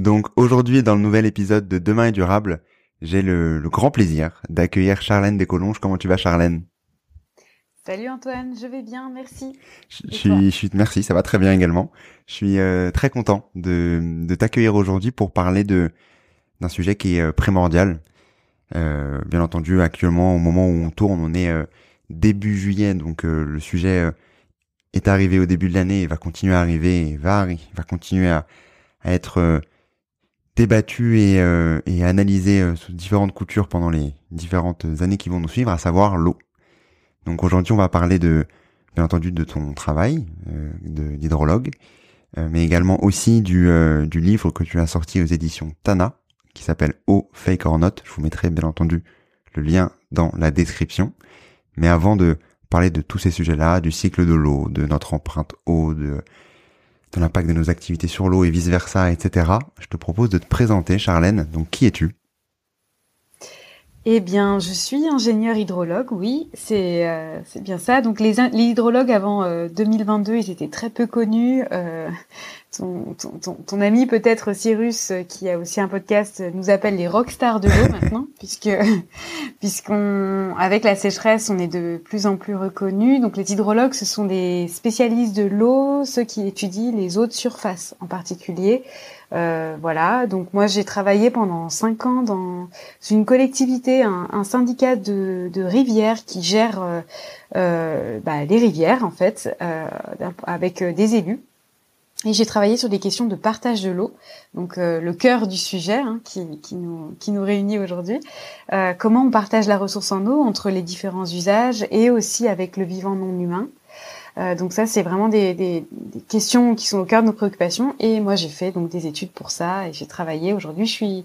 Donc aujourd'hui, dans le nouvel épisode de Demain est durable, j'ai le, grand plaisir d'accueillir Charlène Descolonges. Comment tu vas Charlène? Salut Antoine, je vais bien, merci. Je, suis, je merci, ça va très bien également. Je suis euh, très content de, de t'accueillir aujourd'hui pour parler de d'un sujet qui est euh, primordial. Euh, bien entendu, actuellement, au moment où on tourne, on est début juillet, donc le sujet est arrivé au début de l'année et va continuer à arriver va, va continuer à, à être débattu et, euh, et analysé euh, sous différentes coutures pendant les différentes années qui vont nous suivre, à savoir l'eau. Donc aujourd'hui, on va parler de, bien entendu, de ton travail euh, d'hydrologue, euh, mais également aussi du, du livre que tu as sorti aux éditions Tana, qui s'appelle Eau, Fake or Not. Je vous mettrai bien entendu le lien dans la description. Mais avant de parler de tous ces sujets-là, du cycle de l'eau, de notre empreinte eau, de l'impact de nos activités sur l'eau et vice-versa, etc. Je te propose de te présenter, Charlène. Donc, qui es-tu? Eh bien, je suis ingénieur hydrologue, oui, c'est euh, bien ça. Donc les, les hydrologues avant 2022, euh, ils étaient très peu connus. Euh, ton, ami peut-être Cyrus, euh, qui a aussi un podcast, nous appelle les rockstars de l'eau maintenant, puisque puisqu'on avec la sécheresse, on est de plus en plus reconnus. Donc les hydrologues, ce sont des spécialistes de l'eau, ceux qui étudient les eaux de surface en particulier. Euh, voilà, donc moi j'ai travaillé pendant cinq ans dans une collectivité, un, syndicat de, de, rivières qui gère euh, euh bah, les rivières en fait, euh, avec des élus. Et j'ai travaillé sur des questions de partage de l'eau, donc euh, le cœur du sujet hein, qui, qui, nous, qui nous réunit aujourd'hui. Euh, comment on partage la ressource en eau entre les différents usages et aussi avec le vivant non humain? Euh, donc ça, c'est vraiment des, des, des, questions qui sont au cœur de nos préoccupations. Et moi, j'ai fait donc des études pour ça et j'ai travaillé. Aujourd'hui, je suis,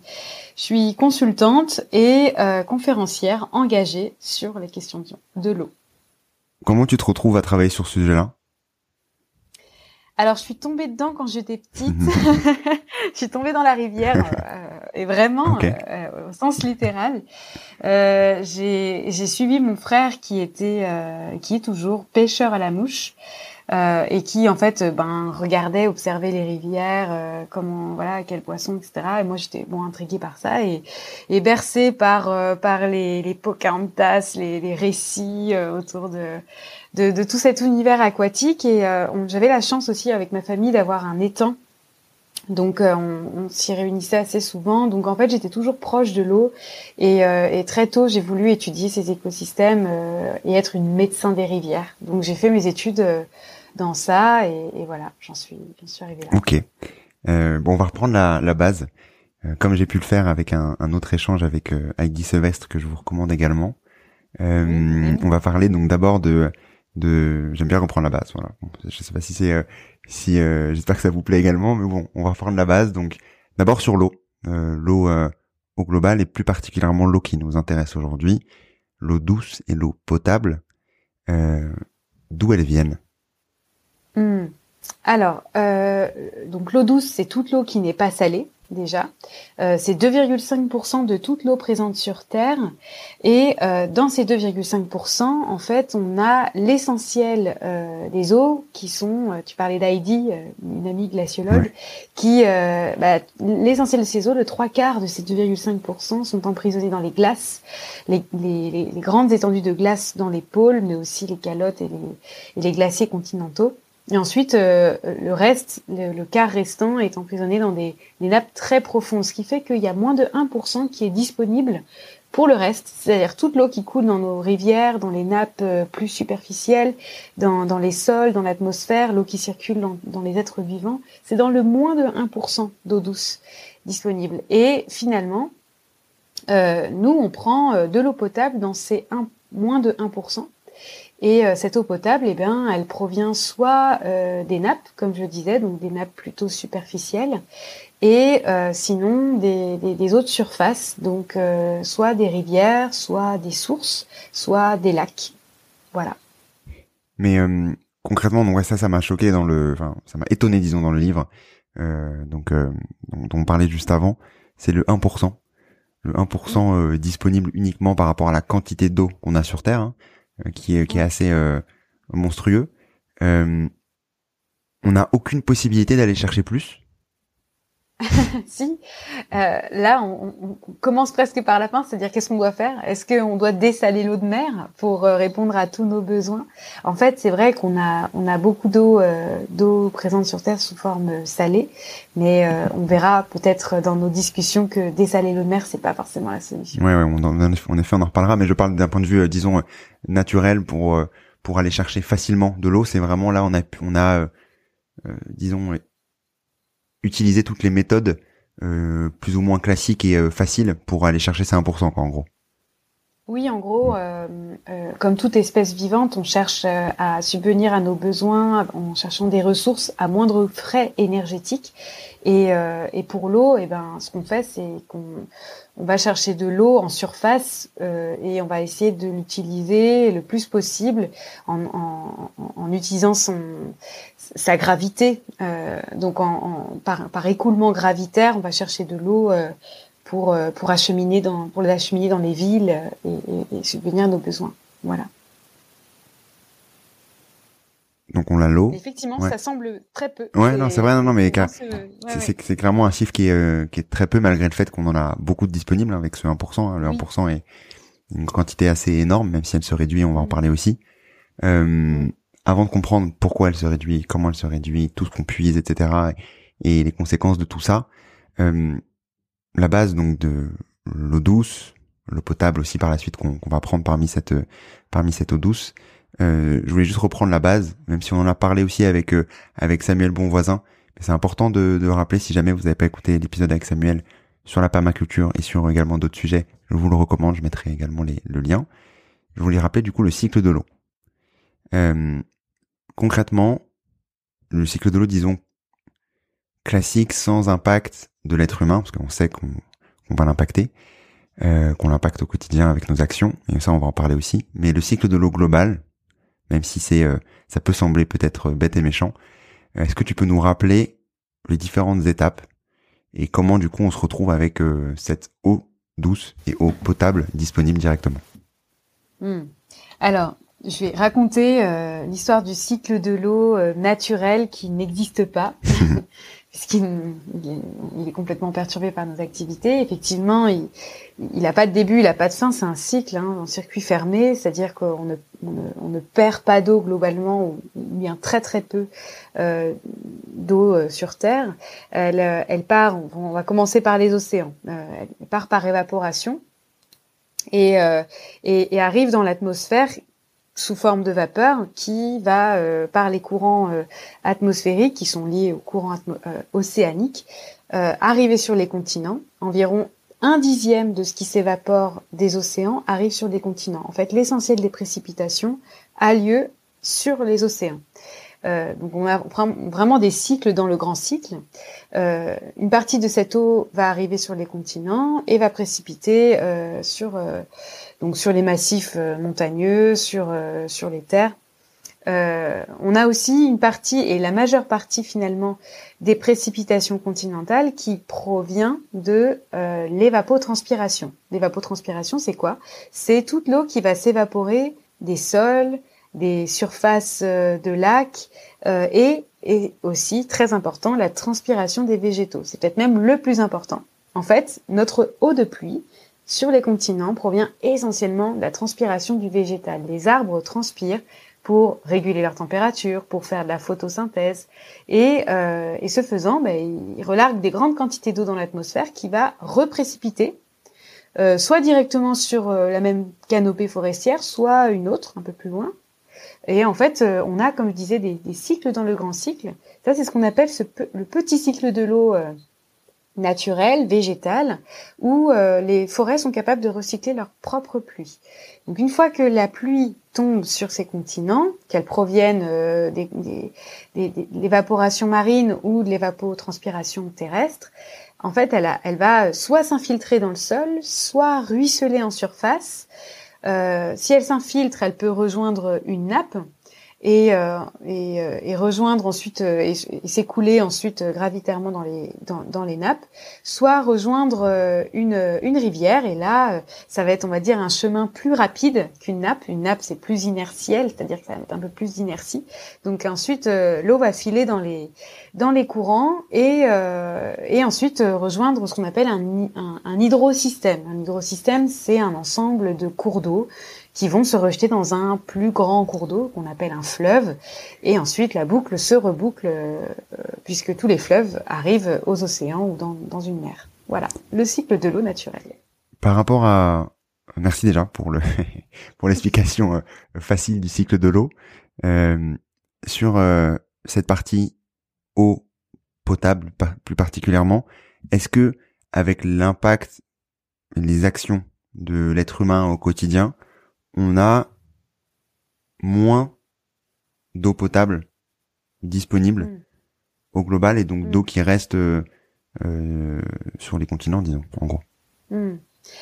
je suis consultante et euh, conférencière engagée sur les questions de l'eau. Comment tu te retrouves à travailler sur ce sujet-là? Alors, je suis tombée dedans quand j'étais petite. je suis tombée dans la rivière, euh, et vraiment, euh, au sens littéral. Euh, j'ai suivi mon frère qui était, euh, qui est toujours pêcheur à la mouche. Euh, et qui en fait ben regardait observait les rivières euh, comment voilà quels poissons etc et moi j'étais bon intriguée par ça et, et bercée par par les les Pocahontas les, les récits autour de de, tout cet univers aquatique. Et euh, j'avais la chance aussi avec ma famille d'avoir un étang. Donc euh, on, s'y réunissait assez souvent. Donc en fait j'étais toujours proche de l'eau et, euh, très tôt j'ai voulu étudier ces écosystèmes et être une médecin des rivières. Donc j'ai fait mes études dans ça et, voilà j'en suis j'en suis arrivée là. Ok. bon on va reprendre la, base. Comme j'ai pu le faire avec un, autre échange avec Heidi Sevestre que je vous recommande également. On va parler donc d'abord de de j'aime bien reprendre la base voilà. Je sais pas si c'est euh, si euh, j'espère que ça vous plaît également mais bon on va reprendre la base. Donc d'abord sur l'eau. Euh, l'eau au global et plus particulièrement l'eau qui nous intéresse aujourd'hui. L'eau douce et l'eau potable. D'où elles viennent? Hmm. alors donc l'eau douce c'est toute l'eau qui n'est pas salée déjà. Euh, c'est 2,5% de toute l'eau présente sur Terre. Et euh, dans ces 2,5%, en fait, on a l'essentiel euh, des eaux qui sont, euh, tu parlais d'Heidi, euh, une amie glaciologue, qui, bah, l'essentiel de ces eaux, le trois quarts de ces 2,5% sont emprisonnés dans les glaces, les, les, les, grandes étendues de glace dans les pôles, mais aussi les calottes et les, et les glaciers continentaux. Et ensuite, euh, le reste, le, quart restant est emprisonné dans des, des, nappes très profondes, ce qui fait qu'il y a moins de 1% qui est disponible pour le reste, c'est-à-dire toute l'eau qui coule dans nos rivières, dans les nappes euh, plus superficielles, dans, dans les sols, dans l'atmosphère, l'eau qui circule dans, dans, les êtres vivants, c'est dans le moins de 1% d'eau douce disponible. Et finalement, euh, nous, on prend euh, de l'eau potable dans ces 1, moins de 1%. Et euh, cette eau potable, eh bien, elle provient soit euh, des nappes, comme je disais, donc des nappes plutôt superficielles, et euh, sinon des, des, des, eaux de surface, donc soit des rivières, soit des sources, soit des lacs. Voilà. Mais concrètement, donc ça, ça m'a choqué dans le, enfin, ça m'a étonné, disons, dans le livre, donc dont on parlait juste avant, c'est le 1%. Le 1% disponible uniquement par rapport à la quantité d'eau qu'on a sur Terre. Hein. Euh, qui est, qui est assez euh, monstrueux. Euh, on n'a aucune possibilité d'aller chercher plus. si, euh, là, on, on, commence presque par la fin, c'est-à-dire qu'est-ce qu'on doit faire? Est-ce qu'on doit dessaler l'eau de mer pour répondre à tous nos besoins? En fait, c'est vrai qu'on a, on a beaucoup d'eau, euh, d'eau présente sur Terre sous forme salée, mais euh, on verra peut-être dans nos discussions que dessaler l'eau de mer, c'est pas forcément la solution. Ouais, ouais, on, en effet, on en reparlera, mais je parle d'un point de vue, disons, naturel pour pour aller chercher facilement de l'eau. C'est vraiment là, on a, on a, disons utiliser toutes les méthodes euh, plus ou moins classiques et euh, faciles pour aller chercher ces 1%, quoi, en gros. Oui, en gros, euh, comme toute espèce vivante, on cherche à subvenir à nos besoins en cherchant des ressources à moindre frais énergétiques. Et, et pour l'eau, eh ben, ce qu'on fait, c'est qu'on on va chercher de l'eau en surface et on va essayer de l'utiliser le plus possible en, en utilisant son, sa gravité. donc, en, par, par, écoulement gravitaire, on va chercher de l'eau pour euh, pour acheminer dans pour les acheminer dans les villes et, et, et subvenir à nos besoins. Voilà. Donc on a l'eau. Effectivement, ça semble très peu. Ouais, non, c'est vrai, non, non, mais c'est clairement un chiffre qui est euh, qui est très peu malgré le fait qu'on en a beaucoup de disponibles hein, avec ce 1%. Hein. Le 1% est une quantité assez énorme, même si elle se réduit, on va en parler aussi. Euh, avant de comprendre pourquoi elle se réduit, comment elle se réduit, tout ce qu'on puise, etc., et les conséquences de tout ça, euh, la base donc de l'eau douce, l'eau potable aussi par la suite qu'on va prendre parmi cette parmi cette eau douce. Euh, je voulais juste reprendre la base, même si on en a parlé aussi avec euh, avec Samuel Bonvoisin. Mais c'est important de, de rappeler si jamais vous n'avez pas écouté l'épisode avec Samuel sur la permaculture et sur également d'autres sujets, je vous le recommande. Je mettrai également les, le lien. Je voulais rappeler du coup le cycle de l'eau. Euh, concrètement, le cycle de l'eau, disons classique, sans impact de l'être humain, parce qu'on sait qu'on va l'impacter, euh, qu'on l'impacte au quotidien avec nos actions, et ça on va en parler aussi. Mais le cycle de l'eau global, même si c'est, euh, ça peut sembler peut-être bête et méchant, euh, est-ce que tu peux nous rappeler les différentes étapes et comment du coup on se retrouve avec cette eau douce et eau potable disponible directement? Hmm. Alors, je vais raconter l'histoire du cycle de l'eau naturel qui n'existe pas. puisqu'il il est complètement perturbé par nos activités. Effectivement, il n'a pas de début, il n'a pas de fin, c'est un cycle, hein, un circuit fermé, c'est-à-dire qu'on ne, on ne, perd pas d'eau globalement, ou bien très très peu euh, d'eau euh, sur Terre. Elle, elle part, on, va commencer par les océans, euh, elle part par évaporation. Et, euh, et, et, arrive dans l'atmosphère sous forme de vapeur qui va, euh, par les courants euh, atmosphériques qui sont liés aux courants euh, océaniques, arriver sur les continents. Environ un dixième de ce qui s'évapore des océans arrive sur les continents. En fait, l'essentiel des précipitations a lieu sur les océans. Euh, donc on a vraiment des cycles dans le grand cycle. Euh, une partie de cette eau va arriver sur les continents et va précipiter euh, sur les massifs montagneux, sur les terres. on a aussi une partie, et la majeure partie finalement, des précipitations continentales qui provient de l'évapotranspiration. L'évapotranspiration, c'est quoi? C'est toute l'eau qui va s'évaporer des sols, des surfaces euh, de lacs euh, et, et aussi, très important, la transpiration des végétaux. C'est peut-être même le plus important. En fait, notre eau de pluie sur les continents provient essentiellement de la transpiration du végétal. Les arbres transpirent pour réguler leur température, pour faire de la photosynthèse. Et, euh, et ce faisant, ben, ils relarguent des grandes quantités d'eau dans l'atmosphère qui va reprécipiter, euh, soit directement sur euh, la même canopée forestière, soit une autre, un peu plus loin. Et en fait, euh, on a, comme je disais, des, cycles dans le grand cycle. Ça, c'est ce qu'on appelle le petit cycle de l'eau euh, naturelle, végétale, où euh, les forêts sont capables de recycler leur propre pluie. Donc une fois que la pluie tombe sur ces continents, qu'elle provienne euh, de l'évaporation marine ou de l'évapotranspiration terrestre, en fait, elle va soit s'infiltrer dans le sol, soit ruisseler en surface. Euh, si elle s'infiltre, elle peut rejoindre une nappe et, euh, et, euh, et, rejoindre ensuite euh, et, et s'écouler ensuite euh, gravitairement dans les dans, dans, les nappes, soit rejoindre une une rivière et là ça va être on va dire un chemin plus rapide qu'une nappe. Une nappe c'est plus inertiel, c'est-à-dire que ça va être un peu plus d'inertie. Donc ensuite l'eau va filer dans les dans les courants et et ensuite rejoindre ce qu'on appelle un, un, un hydrosystème. Un hydrosystème c'est un ensemble de cours d'eau qui vont se rejeter dans un plus grand cours d'eau qu'on appelle un fleuve. Et ensuite, la boucle se reboucle euh, puisque tous les fleuves arrivent aux océans ou dans, une mer. Voilà, le cycle de l'eau naturelle. Par rapport à... Merci déjà pour le pour l'explication euh, facile du cycle de l'eau. Euh, sur euh, cette partie eau potable plus particulièrement, est-ce que avec l'impact, les actions de l'être humain au quotidien, on a moins d'eau potable disponible mm. au global et donc mm. d'eau qui reste euh, euh, sur les continents, disons, en gros. Mm.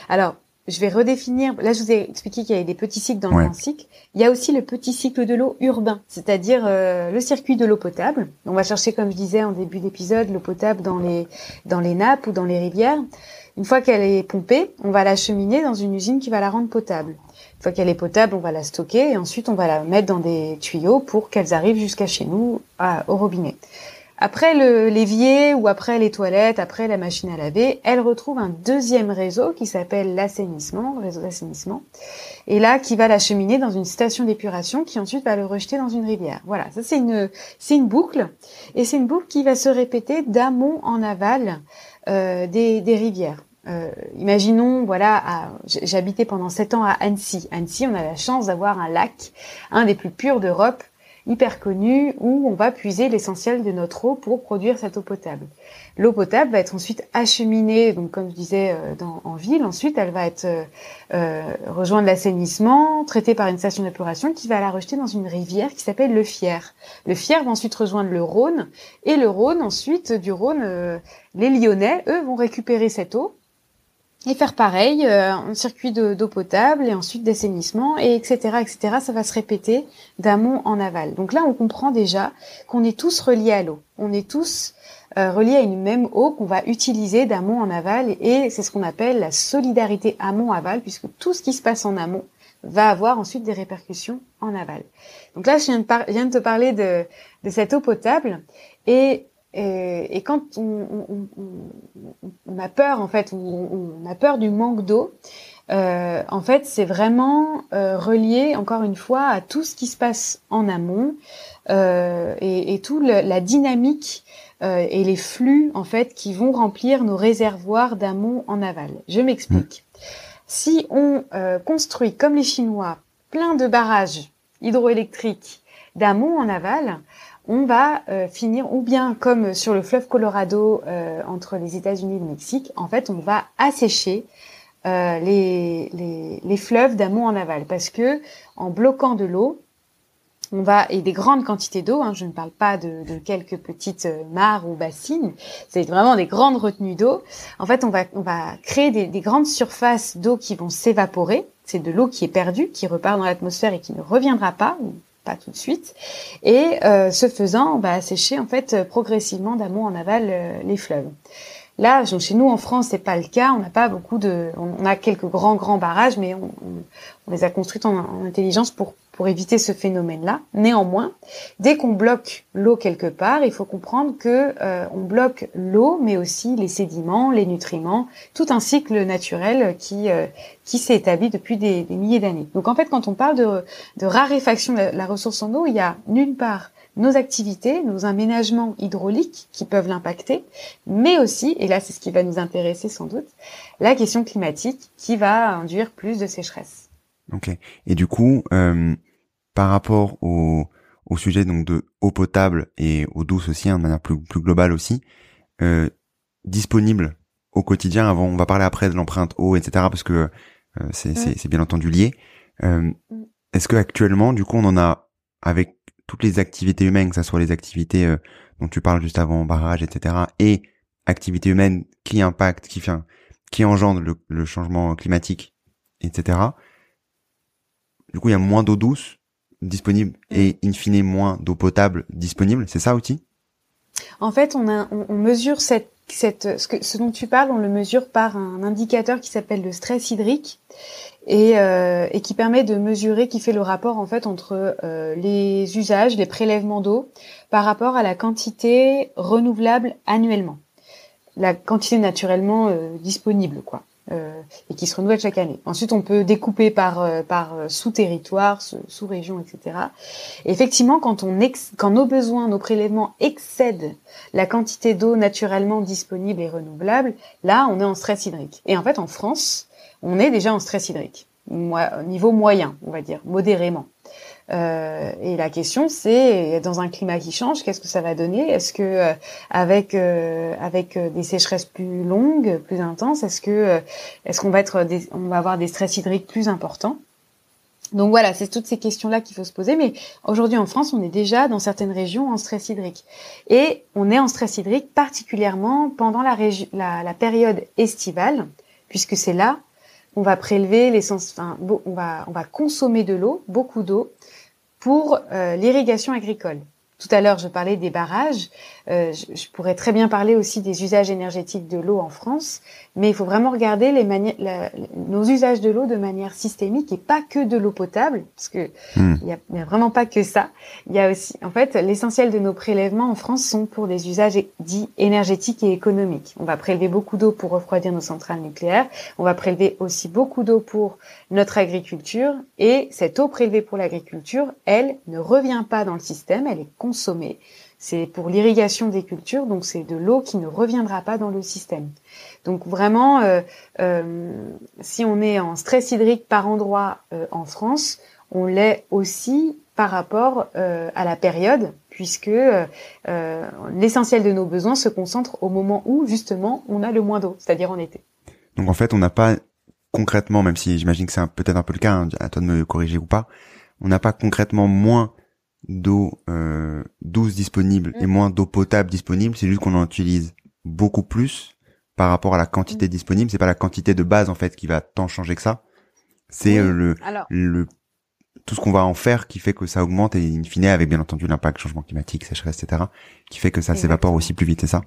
Alors, je vais redéfinir. Là, je vous ai expliqué qu'il y avait des petits cycles dans le grand cycle. Il y a aussi le petit cycle de l'eau urbain, c'est-à-dire euh, le circuit de l'eau potable. On va chercher, comme je disais en début d'épisode, l'eau potable dans les dans les nappes ou dans les rivières. Une fois qu'elle est pompée, on va l'acheminer dans une usine qui va la rendre potable. Une fois qu'elle est potable, on va la stocker et ensuite on va la mettre dans des tuyaux pour qu'elles arrivent jusqu'à chez nous au robinet. Après l'évier ou après les toilettes, après la machine à laver, elle retrouve un deuxième réseau qui s'appelle l'assainissement, réseau d'assainissement, et là qui va l'acheminer dans une station d'épuration qui ensuite va le rejeter dans une rivière. Voilà, ça c'est une boucle et c'est une boucle qui va se répéter d'amont en aval euh, des rivières. Euh, imaginons, voilà, j'habitais pendant sept ans à Annecy. Annecy, on a la chance d'avoir un lac, un des plus purs d'Europe, hyper connu, où on va puiser l'essentiel de notre eau pour produire cette eau potable. L'eau potable va être ensuite acheminée, donc comme je disais, euh, dans, en ville. Ensuite, elle va être euh, euh, rejoindre l'assainissement, traitée par une station d'épuration qui va la rejeter dans une rivière qui s'appelle le Fier. Le Fier va ensuite rejoindre le Rhône, et le Rhône, ensuite, du Rhône, euh, les Lyonnais, eux, vont récupérer cette eau et faire pareil, euh, un circuit d'eau potable et ensuite d'assainissement et etc etc. Ça va se répéter d'amont en aval. Donc là, on comprend déjà qu'on est tous reliés à l'eau. On est tous euh, reliés à une même eau qu'on va utiliser d'amont en aval et c'est ce qu'on appelle la solidarité amont-aval puisque tout ce qui se passe en amont va avoir ensuite des répercussions en aval. Donc là, je viens de, viens de te parler de, de cette eau potable et et, et quand on, on, on, a peur, en fait, on, a peur du manque d'eau, euh, en fait, c'est vraiment euh, relié, encore une fois, à tout ce qui se passe en amont euh, et, et tout le, la dynamique et les flux, en fait, qui vont remplir nos réservoirs d'amont en aval. Je m'explique. Si on construit, comme les Chinois, plein de barrages hydroélectriques d'amont en aval, on va euh, finir, ou bien comme sur le fleuve Colorado euh, entre les États-Unis et le Mexique, en fait, on va assécher euh, les, les, les, fleuves d'amont en aval, parce que en bloquant de l'eau, on va et des grandes quantités d'eau. Hein, je ne parle pas de, quelques petites euh, mares ou bassines. C'est vraiment des grandes retenues d'eau. En fait, on va on va créer des grandes surfaces d'eau qui vont s'évaporer. C'est de l'eau qui est perdue, qui repart dans l'atmosphère et qui ne reviendra pas, pas tout de suite. Et ce faisant, on va assécher en fait progressivement d'amont en aval les fleuves. Là, chez nous en France, c'est pas le cas. On n'a pas beaucoup de, on a quelques grands grands barrages, mais on, les a construits en, intelligence pour pour éviter ce phénomène-là. Néanmoins, dès qu'on bloque l'eau quelque part, il faut comprendre que euh, on bloque l'eau, mais aussi les sédiments, les nutriments, tout un cycle naturel qui euh, s'est établi depuis des, milliers d'années. Donc en fait, quand on parle de, raréfaction de la ressource en eau, il y a nulle part nos activités, nos aménagements hydrauliques qui peuvent l'impacter, mais aussi, et là c'est ce qui va nous intéresser sans doute, la question climatique qui va induire plus de sécheresse. Ok. Et du coup, euh, par rapport au, au sujet donc de eau potable et eau douce aussi, hein, de manière plus, plus globale aussi, euh, disponible au quotidien. Avant, on va parler après de l'empreinte eau, etc. Parce que euh, c'est bien entendu lié. Euh, mm. Est-ce que actuellement, du coup, on en a avec toutes les activités humaines, que ce soit les activités euh, dont tu parles juste avant, barrage, etc., et activités humaines qui impactent, qui, enfin, qui engendrent le, changement climatique, etc. Du coup, il y a moins d'eau douce disponible et in fine moins d'eau potable disponible. C'est ça aussi? En fait, on, a, on, mesure cette, cette, ce, que, ce dont tu parles, on le mesure par un indicateur qui s'appelle le stress hydrique et, euh, et, qui permet de mesurer, qui fait le rapport en fait entre euh, les usages, les prélèvements d'eau par rapport à la quantité renouvelable annuellement, la quantité naturellement euh, disponible quoi, euh, et qui se renouvelle chaque année. Ensuite, on peut découper par euh, par sous-territoire, sous-région, etc. Et effectivement, quand on ex quand nos besoins, nos prélèvements excèdent la quantité d'eau naturellement disponible et renouvelable, là, on est en stress hydrique. Et en fait, en France, on est déjà en stress hydrique, niveau moyen, on va dire, modérément. Euh, et la question, c'est dans un climat qui change, qu'est-ce que ça va donner? Est-ce que euh, avec euh, avec des sécheresses plus longues, plus intenses, est-ce que est-ce qu'on va être on va avoir des stress hydriques plus importants? Donc voilà, c'est toutes ces questions-là qu'il faut se poser. Mais aujourd'hui en France, on est déjà dans certaines régions en stress hydrique. Et on est en stress hydrique particulièrement pendant la, la, la période estivale, puisque c'est là on va prélever l'essence, enfin, on va, on va consommer de l'eau, beaucoup d'eau, pour euh, l'irrigation agricole. Tout à l'heure, je parlais des barrages. Euh, je, pourrais très bien parler aussi des usages énergétiques de l'eau en France, mais il faut vraiment regarder les nos usages de l'eau de manière systémique et pas que de l'eau potable, parce que hmm. il y, a, vraiment pas que ça. Il y a aussi, en fait, l'essentiel de nos prélèvements en France sont pour des usages dits énergétiques et économiques. On va prélever beaucoup d'eau pour refroidir nos centrales nucléaires. On va prélever aussi beaucoup d'eau pour notre agriculture et cette eau prélevée pour l'agriculture, elle ne revient pas dans le système, elle est consommée c'est pour l'irrigation des cultures, donc c'est de l'eau qui ne reviendra pas dans le système. Donc vraiment, euh, euh, si on est en stress hydrique par endroit euh, en France, on l'est aussi par rapport à la période, puisque l'essentiel de nos besoins se concentre au moment où justement on a le moins d'eau, c'est-à-dire en été. Donc en fait, on n'a pas concrètement, même si j'imagine que c'est peut-être un peu le cas, hein, à toi de me corriger ou pas, on n'a pas concrètement moins d'eau euh, douce disponible et mm. moins d'eau potable disponible, c'est juste qu'on en utilise beaucoup plus par rapport à la quantité mm. disponible. C'est pas la quantité de base en fait qui va tant changer que ça. C'est euh, le, le tout ce qu'on va en faire qui fait que ça augmente et in fine avec bien entendu l'impact changement climatique, sécheresse, etc. qui fait que ça s'évapore aussi plus vite, c'est ça?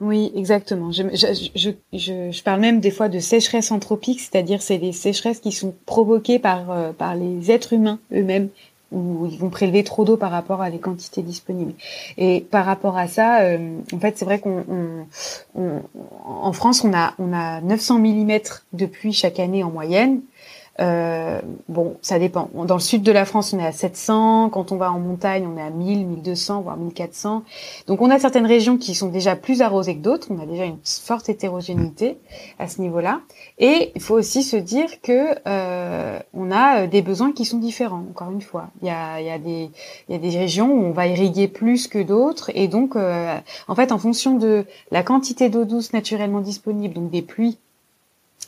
Oui, exactement. Je, je, je, je, parle même des fois de sécheresse anthropique, c'est-à-dire c'est des sécheresses qui sont provoquées par, euh, par les êtres humains eux-mêmes où ils vont prélever trop d'eau par rapport à les quantités disponibles. Et par rapport à ça, euh, en fait, c'est vrai qu'on en France, on a on a 900 mm de pluie chaque année en moyenne. Euh, bon, ça dépend. Dans le sud de la France, on est à 700. Quand on va en montagne, on est à 1000, 1200, voire 1400. Donc, on a certaines régions qui sont déjà plus arrosées que d'autres. On a déjà une forte hétérogénéité à ce niveau-là. Et il faut aussi se dire que euh, on a euh, des besoins qui sont différents. Encore une fois, il y a, y a des y a des régions où on va irriguer plus que d'autres, et donc euh, en fait, en fonction de la quantité d'eau douce naturellement disponible, donc des pluies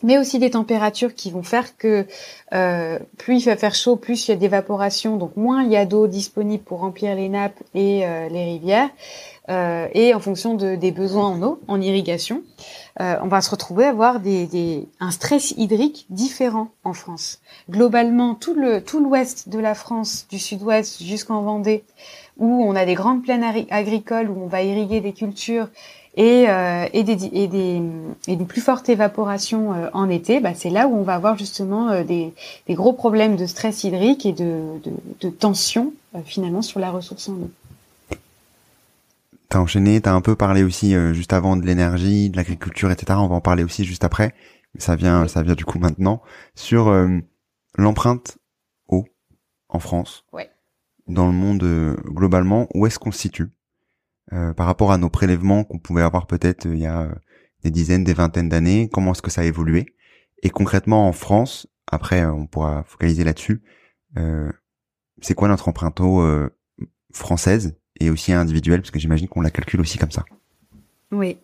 mais aussi des températures qui vont faire que euh, plus il va faire chaud, plus il y a d'évaporation, donc moins il y a d'eau disponible pour remplir les nappes et euh, les rivières. Euh, et en fonction de, des besoins en eau, en irrigation, euh, on va se retrouver à avoir des, des, un stress hydrique différent en France. Globalement, tout le tout l'ouest de la France, du sud-ouest jusqu'en Vendée, où on a des grandes plaines agricoles où on va irriguer des cultures et, euh, et, des, et, des, et des plus fortes évaporations euh, en été, bah, c'est là où on va avoir justement euh, des, des, gros problèmes de stress hydrique et de, de, de tension euh, finalement sur la ressource en eau. T'as enchaîné, t'as un peu parlé aussi juste avant de l'énergie, de l'agriculture, etc. On va en parler aussi juste après. Ça vient, ça vient du coup maintenant sur l'empreinte eau en France. Ouais. Dans le monde globalement, où est-ce qu'on se situe? euh, par rapport à nos prélèvements qu'on pouvait avoir peut-être euh, il y a euh, des dizaines, des vingtaines d'années Comment est-ce que ça a évolué? Et concrètement en France, après on pourra focaliser là-dessus, c'est quoi notre empreinte eau française et aussi individuelle? Parce que j'imagine qu'on la calcule aussi comme ça. Oui.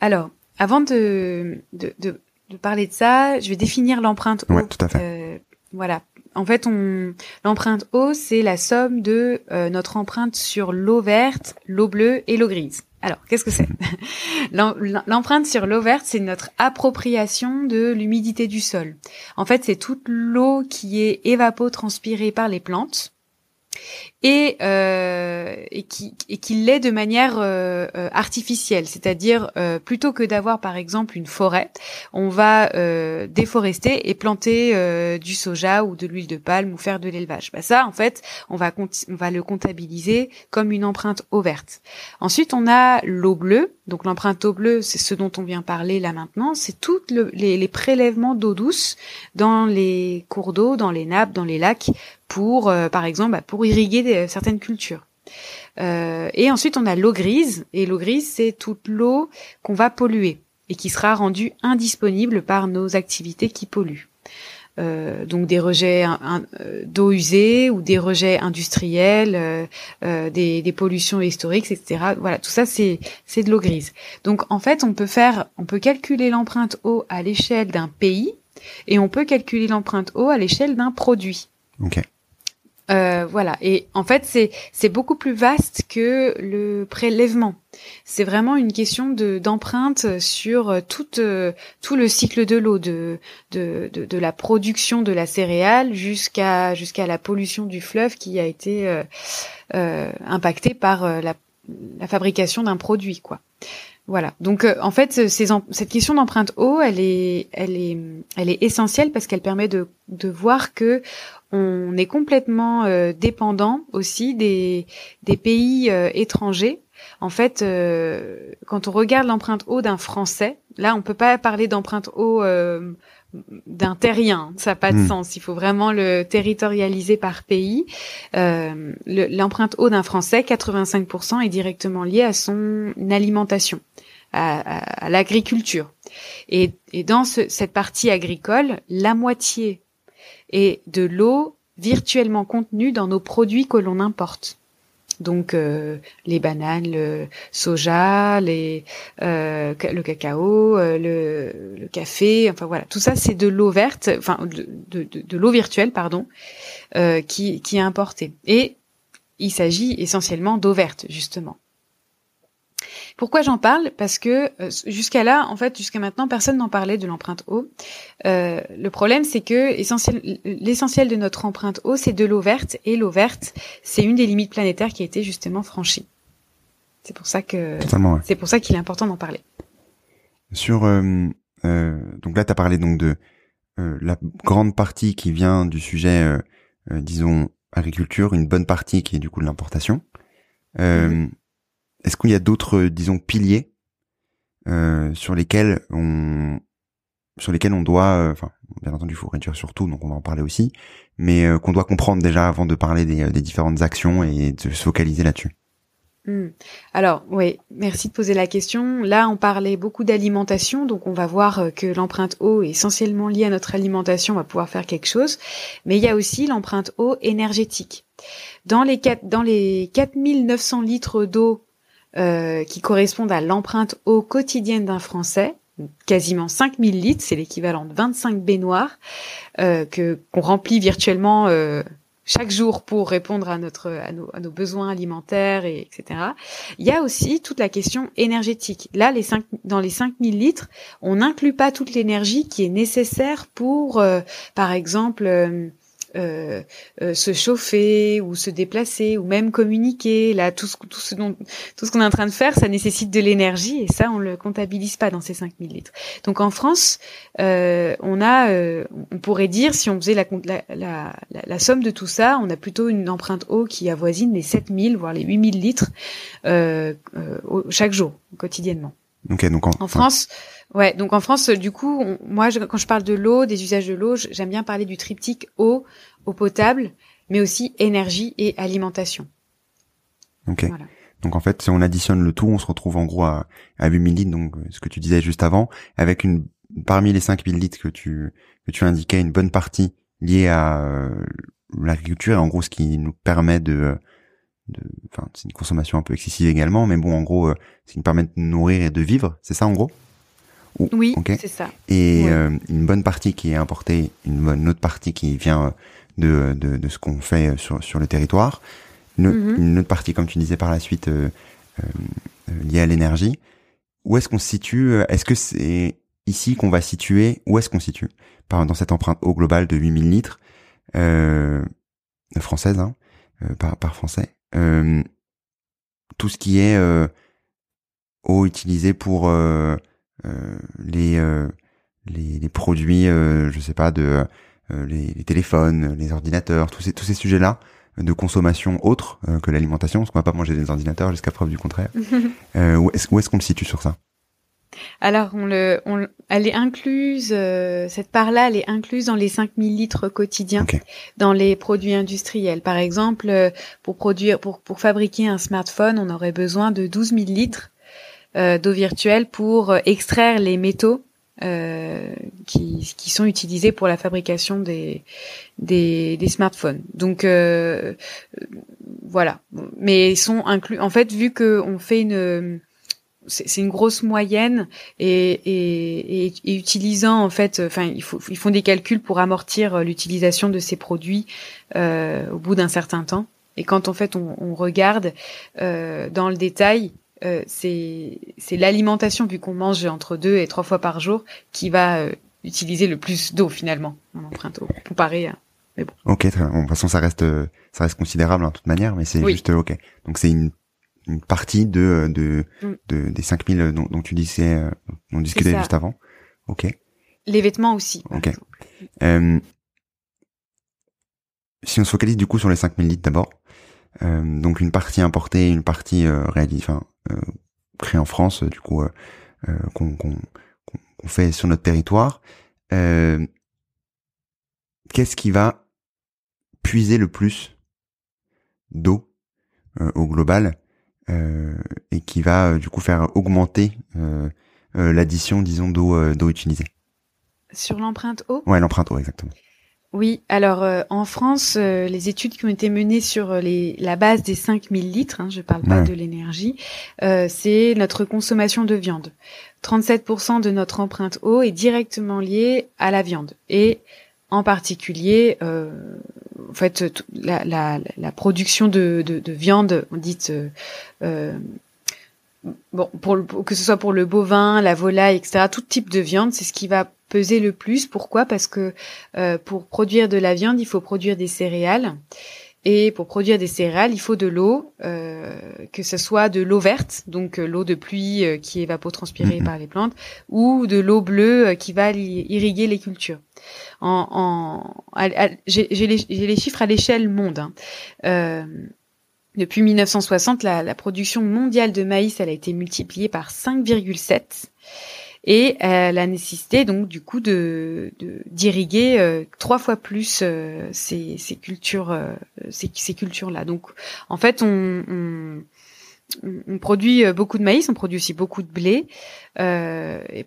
Alors, avant de, de, de, de parler de ça, je vais définir l'empreinte eau. Ouais, tout à fait. voilà, en fait, l'empreinte eau, c'est la somme de euh, notre empreinte sur l'eau verte, l'eau bleue et l'eau grise. Alors, qu'est-ce que c'est? L'empreinte sur l'eau verte, c'est notre appropriation de l'humidité du sol. En fait, c'est toute l'eau qui est évapotranspirée par les plantes et, euh, et qui, et qui l'est de manière euh, euh artificielle, c'est-à-dire euh, plutôt que d'avoir par exemple une forêt, on va euh, déforester et planter euh, du soja ou de l'huile de palme ou faire de l'élevage. Bah ça, en fait, on va on va le comptabiliser comme une empreinte eau verte. Ensuite, on a l'eau bleue. Donc l'empreinte eau bleue, c'est ce dont on vient parler là maintenant. C'est tous les, les prélèvements d'eau douce dans les cours d'eau, dans les nappes, dans les lacs pour, par exemple, bah, pour irriguer des, certaines cultures. Euh, et ensuite, on a l'eau grise. Et l'eau grise, c'est toute l'eau qu'on va polluer et qui sera rendue indisponible par nos activités qui polluent. Euh, donc des rejets d'eau usée ou des rejets industriels, des, pollutions historiques, etc. Voilà, tout ça c'est c'est de l'eau grise. Donc en fait, on peut faire, on peut calculer l'empreinte eau à l'échelle d'un pays et on peut calculer l'empreinte eau à l'échelle d'un produit. Euh, voilà. Et en fait, c'est c'est beaucoup plus vaste que le prélèvement. C'est vraiment une question de d'empreinte sur tout euh, tout le cycle de l'eau, de, de, de de la production de la céréale jusqu'à jusqu'à la pollution du fleuve qui a été euh, euh impactée par euh, la, la fabrication d'un produit, quoi. Voilà. Donc en fait, ces, cette question d'empreinte eau, elle est, elle est, elle est essentielle parce qu'elle permet de, de voir que on est complètement euh, dépendant aussi des, des pays euh, étrangers. En fait, euh, quand on regarde l'empreinte eau d'un Français, là, on peut pas parler d'empreinte eau d'un terrien, ça n'a pas de hmm. sens. Il faut vraiment le territorialiser par pays. L'empreinte eau d'un Français, 85% est directement liée à son alimentation, à, l'agriculture. Et, et, dans ce, cette partie agricole, la moitié et de l'eau virtuellement contenue dans nos produits que l'on importe. Donc euh, les bananes, le soja, euh, le cacao, euh, le, café, enfin voilà, tout ça c'est de l'eau verte, enfin de, l'eau virtuelle pardon, qui est importée. Et il s'agit essentiellement d'eau verte justement. Pourquoi j'en parle? Parce que euh, jusqu'à là, en fait, jusqu'à maintenant, personne n'en parlait de l'empreinte eau. Euh, le problème, c'est que l'essentiel de notre empreinte eau, c'est de l'eau verte, et l'eau verte, c'est une des limites planétaires qui a été justement franchie. C'est pour ça que c'est pour ça qu'il est important d'en parler. Sur euh, donc là, tu as parlé donc de la grande partie qui vient du sujet, disons agriculture, une bonne partie qui est du coup de l'importation. Mm-hmm. Est-ce qu'il y a d'autres, euh, disons, piliers euh, sur lesquels on sur lesquels on doit, euh, enfin, bien entendu, il faut réduire sur tout, donc on va en parler aussi, mais qu'on doit comprendre déjà avant de parler des, des différentes actions et de se focaliser là-dessus? Hmm. Alors, oui, merci de poser la question. Là, on parlait beaucoup d'alimentation, donc on va voir que l'empreinte eau est essentiellement liée à notre alimentation, on va pouvoir faire quelque chose. Mais il y a aussi l'empreinte eau énergétique. Dans les, 4, dans les 4900 litres d'eau euh, qui correspondent à l'empreinte eau quotidienne d'un Français, quasiment 5000 litres, c'est l'équivalent de 25 baignoires euh, que qu'on remplit virtuellement euh, chaque jour pour répondre à notre à nos, à nos, besoins alimentaires et etc. Il y a aussi toute la question énergétique. Là, les 5, dans les 5000 litres, on n'inclut pas toute l'énergie qui est nécessaire pour, euh, par exemple, euh, euh, euh, se chauffer ou se déplacer ou même communiquer. Là, tout ce, tout ce dont tout ce qu'on est en train de faire, ça nécessite de l'énergie et ça, on le comptabilise pas dans ces 5000 litres. Donc en France, euh, on a, euh, on pourrait dire, si on faisait la, la, la, la, somme de tout ça, on a plutôt une empreinte eau qui avoisine les 7000 voire les 8000 litres chaque jour, quotidiennement. Okay, donc en, en France. Ouais, donc en France, du coup, moi, quand je parle de l'eau, des usages de l'eau, j'aime bien parler du triptyque eau, eau potable, mais aussi énergie et alimentation. Ok. Donc en fait, si on additionne le tout, on se retrouve en gros à, à 8000 litres, donc euh, ce que tu disais juste avant, avec une parmi les 5000 litres que tu que tu indiquais, une bonne partie liée à euh, l'agriculture, et en gros ce qui nous permet de enfin c'est une consommation un peu excessive également, mais bon en gros, euh, ce qui nous permet de nourrir et de vivre, c'est ça en gros? Oui, c'est ça. Et euh, une bonne partie qui est importée, une bonne autre partie qui vient de, de, de ce qu'on fait sur, sur le territoire, une, mm-hmm. une, autre partie, comme tu disais par la suite, euh, euh, liée à l'énergie. Où est-ce qu'on se situe Est-ce que c'est ici qu'on va situer Où est-ce qu'on se situe? Par, Dans cette empreinte eau globale de 8000 litres euh, française, hein, par, par français. Tout ce qui est eau utilisée pour euh, les, euh, les, les produits, euh, je sais pas, de les, les, téléphones, les ordinateurs, tous ces tous ces sujets-là de consommation autre que l'alimentation, parce qu'on va pas manger des ordinateurs jusqu'à preuve du contraire. euh, où est-ce est qu'on le situe sur ça? Alors, on le, on, elle est incluse, cette part-là, elle est incluse dans les 5000 litres quotidiens dans les produits industriels. Par exemple, pour produire, pour, pour fabriquer un smartphone, on aurait besoin de 12 000 litres euh, d'eau virtuelle pour euh, extraire les métaux euh, qui, qui, sont utilisés pour la fabrication des, des, des smartphones. Donc euh, voilà, mais ils sont inclus. En fait, vu que on fait une c'est une grosse moyenne et, et, et, utilisant en fait, enfin il faut, ils font des calculs pour amortir l'utilisation de ces produits euh, au bout d'un certain temps. Et quand en fait on, on regarde euh, dans le détail, euh, c'est l'alimentation, vu qu'on mange entre deux et trois fois par jour, qui va euh, utiliser le plus d'eau finalement en empreinte eau, comparé à... Mais bon. Ok, très bien. de toute façon, ça reste, ça reste considérable en toute manière, mais c'est juste ok. Donc c'est une, une partie de, de, mm. de des 5000 dont, dont tu disais, euh, on discutait juste avant. Ok. Les vêtements aussi. Ok. Euh, si on se focalise du coup sur les 5000 litres d'abord, euh, donc une partie importée, une partie euh, réalisée, enfin créée en France, du coup qu'on fait sur notre territoire. Qu'est-ce qui va puiser le plus d'eau au global et qui va du coup faire augmenter l'addition, disons, d'eau d'eau utilisée Sur l'empreinte eau? Ouais, l'empreinte eau, exactement. Oui, alors euh, en France, euh, les études qui ont été menées sur euh, les, la base des 5000 litres, hein, je parle pas de l'énergie, c'est notre consommation de viande. 37% de notre empreinte eau est directement liée à la viande. Et en particulier, en fait, la, production de, de, de, viande, on dit bon, pour que ce soit pour le bovin, la volaille, etc., tout type de viande, c'est ce qui va peser le plus. Pourquoi? Parce que euh, pour produire de la viande, il faut produire des céréales. Et pour produire des céréales, il faut de l'eau, euh, que ce soit de l'eau verte, donc euh, l'eau de pluie euh, qui est évapotranspirée par les plantes, ou de l'eau bleue euh, qui va irriguer les cultures. En, en j'ai les, les, chiffres à l'échelle monde. Hein. Euh, depuis 1960, la, la, production mondiale de maïs elle a été multipliée par 5,7 et elle a nécessité donc du coup de d'irriguer euh, trois fois plus euh, ces, ces, cultures euh, ces, ces, cultures là. Donc en fait on, on, on, produit beaucoup de maïs, on produit aussi beaucoup de blé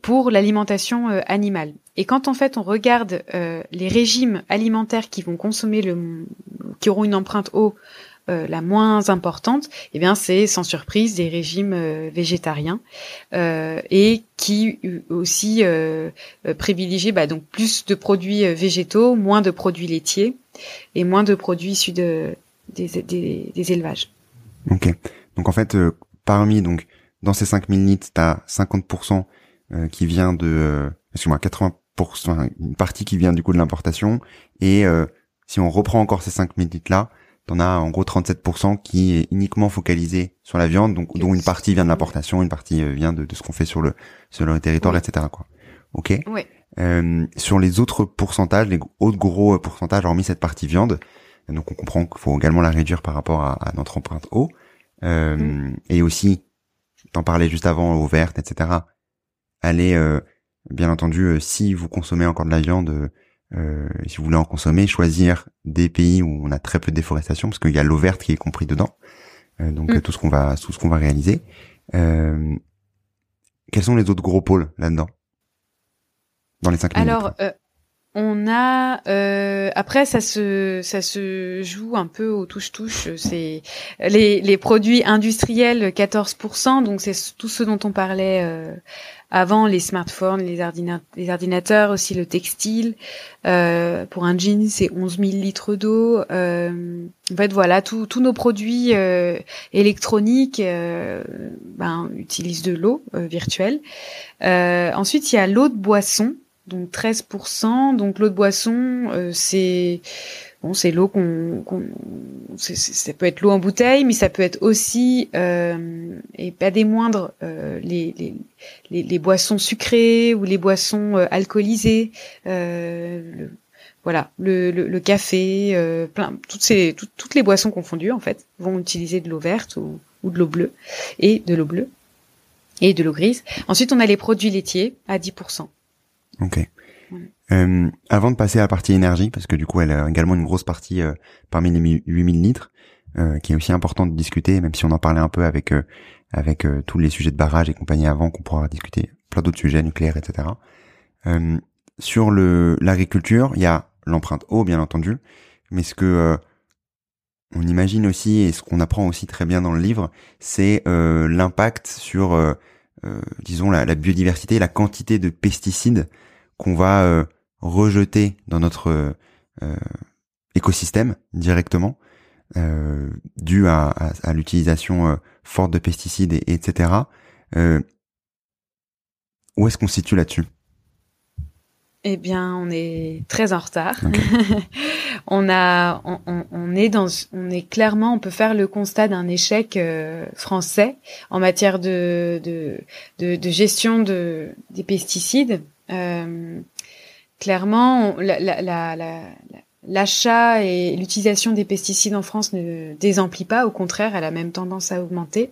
pour l'alimentation animale. Et quand en fait on regarde les régimes alimentaires qui vont consommer le qui auront une empreinte eau la moins importante, eh bien c'est sans surprise des régimes végétariens et qui aussi privilégient bah, donc plus de produits végétaux, moins de produits laitiers et moins de produits issus de, des, des, des élevages. Ok. Donc en fait, parmi donc dans ces 5000 litres, t'as 50% qui vient de, excuse-moi, 80% une partie qui vient du coup de l'importation et euh, si on reprend encore ces 5 litres là t'en as en gros 37% qui est uniquement focalisé sur la viande donc dont une partie vient de l'importation une partie euh, vient de, de ce qu'on fait sur le sur le territoire etc quoi. Ok. Oui. euh, sur les autres pourcentages les autres gros pourcentages hormis cette partie viande donc on comprend qu'il faut également la réduire par rapport à, à notre empreinte eau. Euh, mm. et aussi t'en parlais juste avant eau verte etc aller euh, Bien entendu, euh, si vous consommez encore de la viande, euh, euh, si vous voulez en consommer, choisir des pays où on a très peu de déforestation, parce qu'il y a l'eau verte qui est compris dedans. donc mm. tout ce qu'on va, tout ce qu'on va réaliser. quels sont les autres gros pôles là-dedans? Dans les cinq Alors, on a après ça se ça se joue un peu au touche touche. C'est les les produits industriels 14%, donc c'est tout ce dont on parlait avant, les smartphones, les, ordinateurs, aussi le textile. Euh, pour un jean, c'est 11 000 litres d'eau. Euh, en fait, voilà, tous nos produits euh, électroniques ben, utilisent de l'eau virtuelle. ensuite, il y a l'eau de boisson, donc 13%. Donc l'eau de boisson, c'est Bon, c'est l'eau qu'on, ça peut être l'eau en bouteille, mais ça peut être aussi, euh, et pas des moindres, euh, les, les, les, boissons sucrées ou les boissons euh, alcoolisées. Le, voilà, le, le, café, plein, toutes ces, toutes les boissons confondues en fait vont utiliser de l'eau verte ou, ou de l'eau bleue et de l'eau bleue et de l'eau grise. Ensuite, on a les produits laitiers à 10%. Ok. Euh, avant de passer à la partie énergie, parce que du coup elle a également une grosse partie euh, parmi les 8000 litres, euh, qui est aussi important de discuter, même si on en parlait un peu avec euh, avec tous les sujets de barrage et compagnie avant, qu'on pourra discuter plein d'autres sujets nucléaires, etc. sur le l'agriculture, il y a l'empreinte eau, bien entendu, mais ce que on imagine aussi et ce qu'on apprend aussi très bien dans le livre, c'est l'impact sur, disons, la, biodiversité, la quantité de pesticides qu'on va euh, rejeter dans notre euh, euh, écosystème directement, dû à, à, l'utilisation forte de pesticides, et, etc. où est-ce qu'on se situe là-dessus? Eh bien, on est très en retard. on a, on, on, est dans, on est clairement, on peut faire le constat d'un échec français en matière de, de, de, de gestion de, des pesticides. Euh, clairement, l'achat et l'utilisation des pesticides en France ne désemplit pas, au contraire, elle a même tendance à augmenter.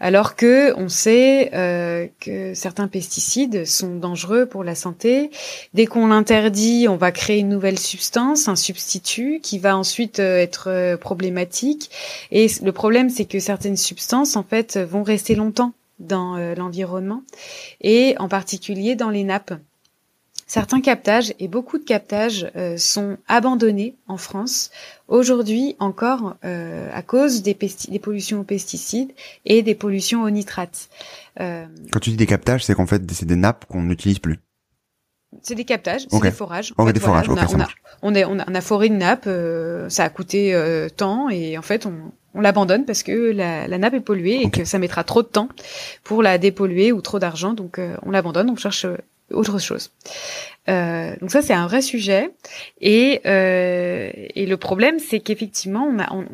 Alors que on sait euh, que certains pesticides sont dangereux pour la santé. Dès qu'on l'interdit, on va créer une nouvelle substance, un substitut, qui va ensuite euh, être problématique. Et le problème, c'est que certaines substances, en fait, vont rester longtemps dans euh, l'environnement et en particulier dans les nappes. Certains captages et beaucoup de captages euh, sont abandonnés en France aujourd'hui encore euh, à cause des, des, pollutions aux pesticides et des pollutions aux nitrates. Quand tu dis des captages, c'est qu'en fait c'est des nappes qu'on n'utilise plus. C'est des captages, c'est des forages. En fait, des forages. on, a, on, a, on, a, foré une nappe, ça a coûté tant et en fait on, on l'abandonne parce que la, nappe est polluée et que ça mettra trop de temps pour la dépolluer ou trop d'argent. Donc euh, on l'abandonne, on cherche euh, autre chose. Euh, donc ça c'est un vrai sujet et, euh, et le problème c'est qu'effectivement on, a, on,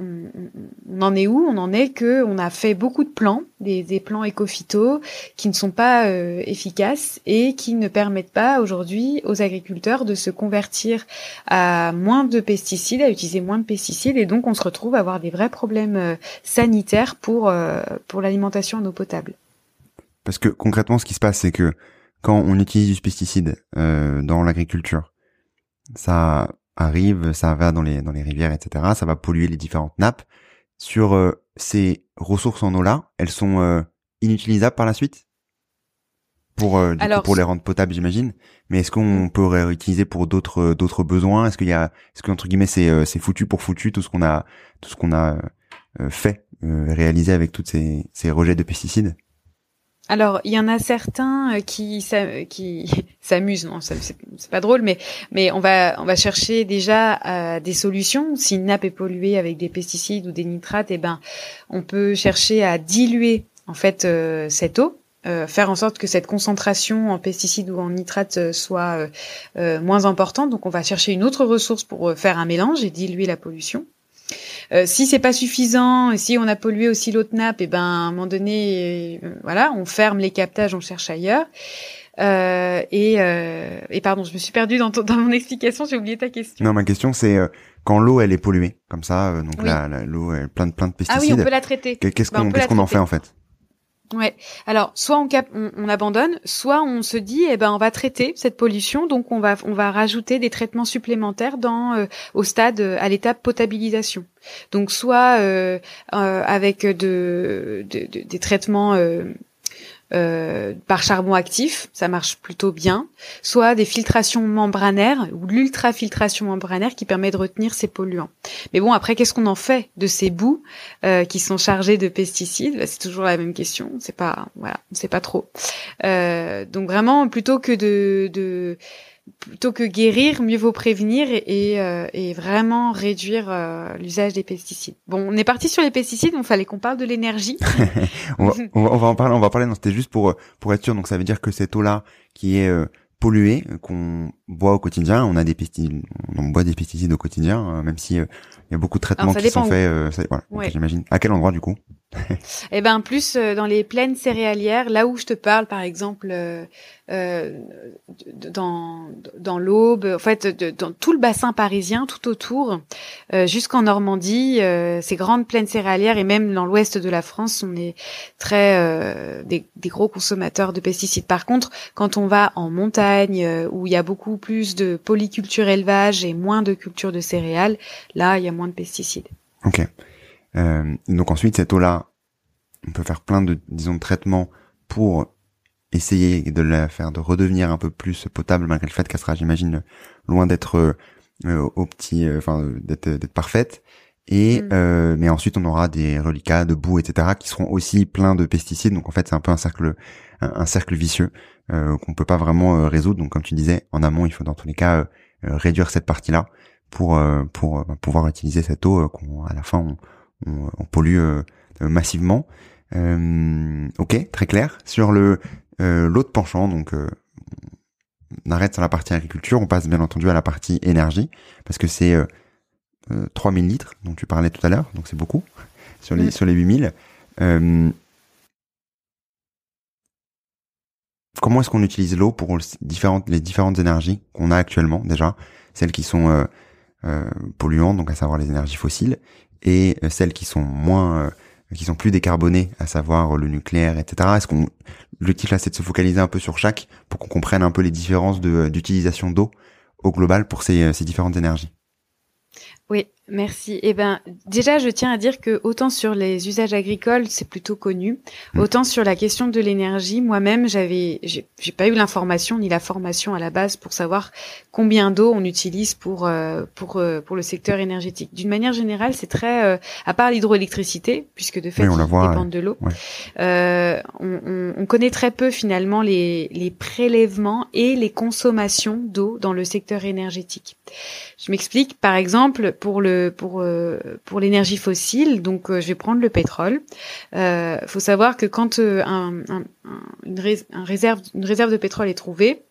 on, en est où? On en est que on a fait beaucoup de plans, des, des plans éco-phyto qui ne sont pas euh, efficaces et qui ne permettent pas aujourd'hui aux agriculteurs de se convertir à moins de pesticides, à utiliser moins de pesticides et donc on se retrouve à avoir des vrais problèmes euh, sanitaires pour euh, pour l'alimentation en eau potable. Parce que concrètement ce qui se passe c'est que quand on utilise du pesticide euh, dans l'agriculture, ça arrive, ça va dans les dans les rivières, etc. Ça va polluer les différentes nappes. Sur euh, ces ressources en eau là, elles sont euh, inutilisables par la suite? Pour pour les rendre potables, j'imagine. Mais est-ce qu'on peut réutiliser pour d'autres d'autres besoins? Est-ce qu'il y a est-ce que entre guillemets c'est c'est foutu pour foutu tout ce qu'on a tout ce qu'on a fait, réalisé avec toutes ces, ces rejets de pesticides? Alors, il y en a certains qui qui s'amusent, non, c'est pas drôle, mais on va chercher déjà des solutions. Si une nappe est polluée avec des pesticides ou des nitrates, eh ben on peut chercher à diluer en fait cette eau euh, faire en sorte que cette concentration en pesticides ou en nitrates euh, soit euh, moins importante. Donc on va chercher une autre ressource pour faire un mélange et diluer la pollution. Euh, si c'est pas suffisant, et si on a pollué aussi l'autre nappe, et eh ben à un moment donné, voilà, on ferme les captages, on cherche ailleurs. Euh, et, et pardon, je me suis perdue dans, dans mon explication, j'ai oublié ta question. Non, ma question c'est quand l'eau elle est polluée, comme ça, donc l'eau est plein de plein de pesticides. Ah oui, on peut la traiter. Qu'est-ce bah, qu'on qu'est-ce qu'on en fait en fait? Ouais. Alors, soit on, cap on, abandonne, soit on se dit, eh ben, on va traiter cette pollution, donc on va, on va rajouter des traitements supplémentaires dans euh, au stade, euh, à l'étape potabilisation. Donc, soit euh, avec de, de, des traitements euh, par charbon actif, ça marche plutôt bien, soit des filtrations membranaires ou l'ultrafiltration membranaire qui permet de retenir ces polluants. Mais bon, après, qu'est-ce qu'on en fait de ces bouts euh, qui sont chargés de pesticides? Bah, C'est toujours la même question. C'est pas, voilà, on sait pas trop. Euh, donc vraiment, plutôt que de, de plutôt que guérir, mieux vaut prévenir et, euh, vraiment réduire euh, l'usage des pesticides. Bon, on est parti sur les pesticides, il fallait qu'on parle de l'énergie. on, va, en parler, on va parler. Non, c'était juste pour pour être sûr. Donc ça veut dire que cette eau-là qui est euh, polluée, qu'on boit au quotidien, on a des pesticides, on boit des pesticides au quotidien, même si il y a beaucoup de traitements qui sont faits. voilà, J'imagine. À quel endroit du coup? Eh ben plus dans les plaines céréalières, là où je te parle, par exemple euh, dans, dans l'Aube, en fait, dans tout le bassin parisien, tout autour, euh, jusqu'en Normandie, euh, ces grandes plaines céréalières et même dans l'ouest de la France, on est très euh, des, des, gros consommateurs de pesticides. Par contre, quand on va en montagne, euh, où il y a beaucoup plus de polyculture élevage et moins de culture de céréales, là, il y a moins de pesticides. Ok. Donc ensuite, cette eau-là, on peut faire plein de, disons, de traitements pour essayer de la faire de redevenir un peu plus potable malgré le fait qu'elle sera j'imagine loin d'être euh, au petit euh, enfin d'être d'être parfaite. Et mm. euh, mais ensuite on aura des reliquats de boue etc qui seront aussi pleins de pesticides. Donc en fait c'est un peu un cercle un, cercle vicieux euh, qu'on peut pas vraiment résoudre. Donc comme tu disais en amont il faut dans tous les cas réduire cette partie là pour pour bah, pouvoir utiliser cette eau qu'on à la fin on, on, on pollue massivement. Ok très clair. Sur le euh, l'autre penchant, donc euh, on arrête sur la partie agriculture, on passe bien entendu à la partie énergie, parce que c'est euh, 3000 euh, litres dont tu parlais tout à l'heure, donc c'est beaucoup sur les, sur les 8000. comment est-ce qu'on utilise l'eau pour différentes, les différentes énergies qu'on a actuellement déjà, celles qui sont polluantes, donc à savoir les énergies fossiles, et celles qui sont moins qui sont plus décarbonés, à savoir le nucléaire, etc. Est-ce qu'on titre là, c'est de se focaliser un peu sur chaque pour qu'on comprenne un peu les différences d'utilisation d'eau au global pour ces différentes énergies? Oui, Merci. Eh ben, déjà, je tiens à dire que autant sur les usages agricoles, c'est plutôt connu, mm. autant sur la question de l'énergie, moi-même, j'avais, j'ai pas eu l'information ni la formation à la base pour savoir combien d'eau on utilise pour euh, pour euh, pour le secteur énergétique. D'une manière générale, c'est très, euh, à part l'hydroélectricité, puisque de fait, on dépend de l'eau, on, on, on, connaît très peu finalement les les prélèvements et les consommations d'eau dans le secteur énergétique. Je m'explique. Par exemple, pour le pour euh, pour l'énergie fossile. Donc, euh, je vais prendre le pétrole. Il euh, faut savoir que quand un, une, réserve une réserve de pétrole est trouvée,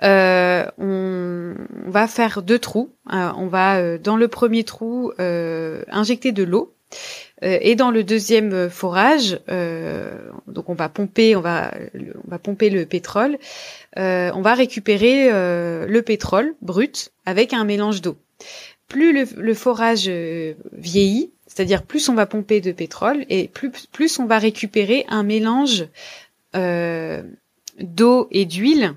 on, va faire deux trous. on va dans le premier trou injecter de l'eau et dans le deuxième forage, donc on va pomper, on va on va pomper le pétrole. on va récupérer le pétrole brut avec un mélange d'eau plus le, forage euh, vieillit, c'est-à-dire plus on va pomper de pétrole et plus, plus on va récupérer un mélange euh, d'eau et d'huile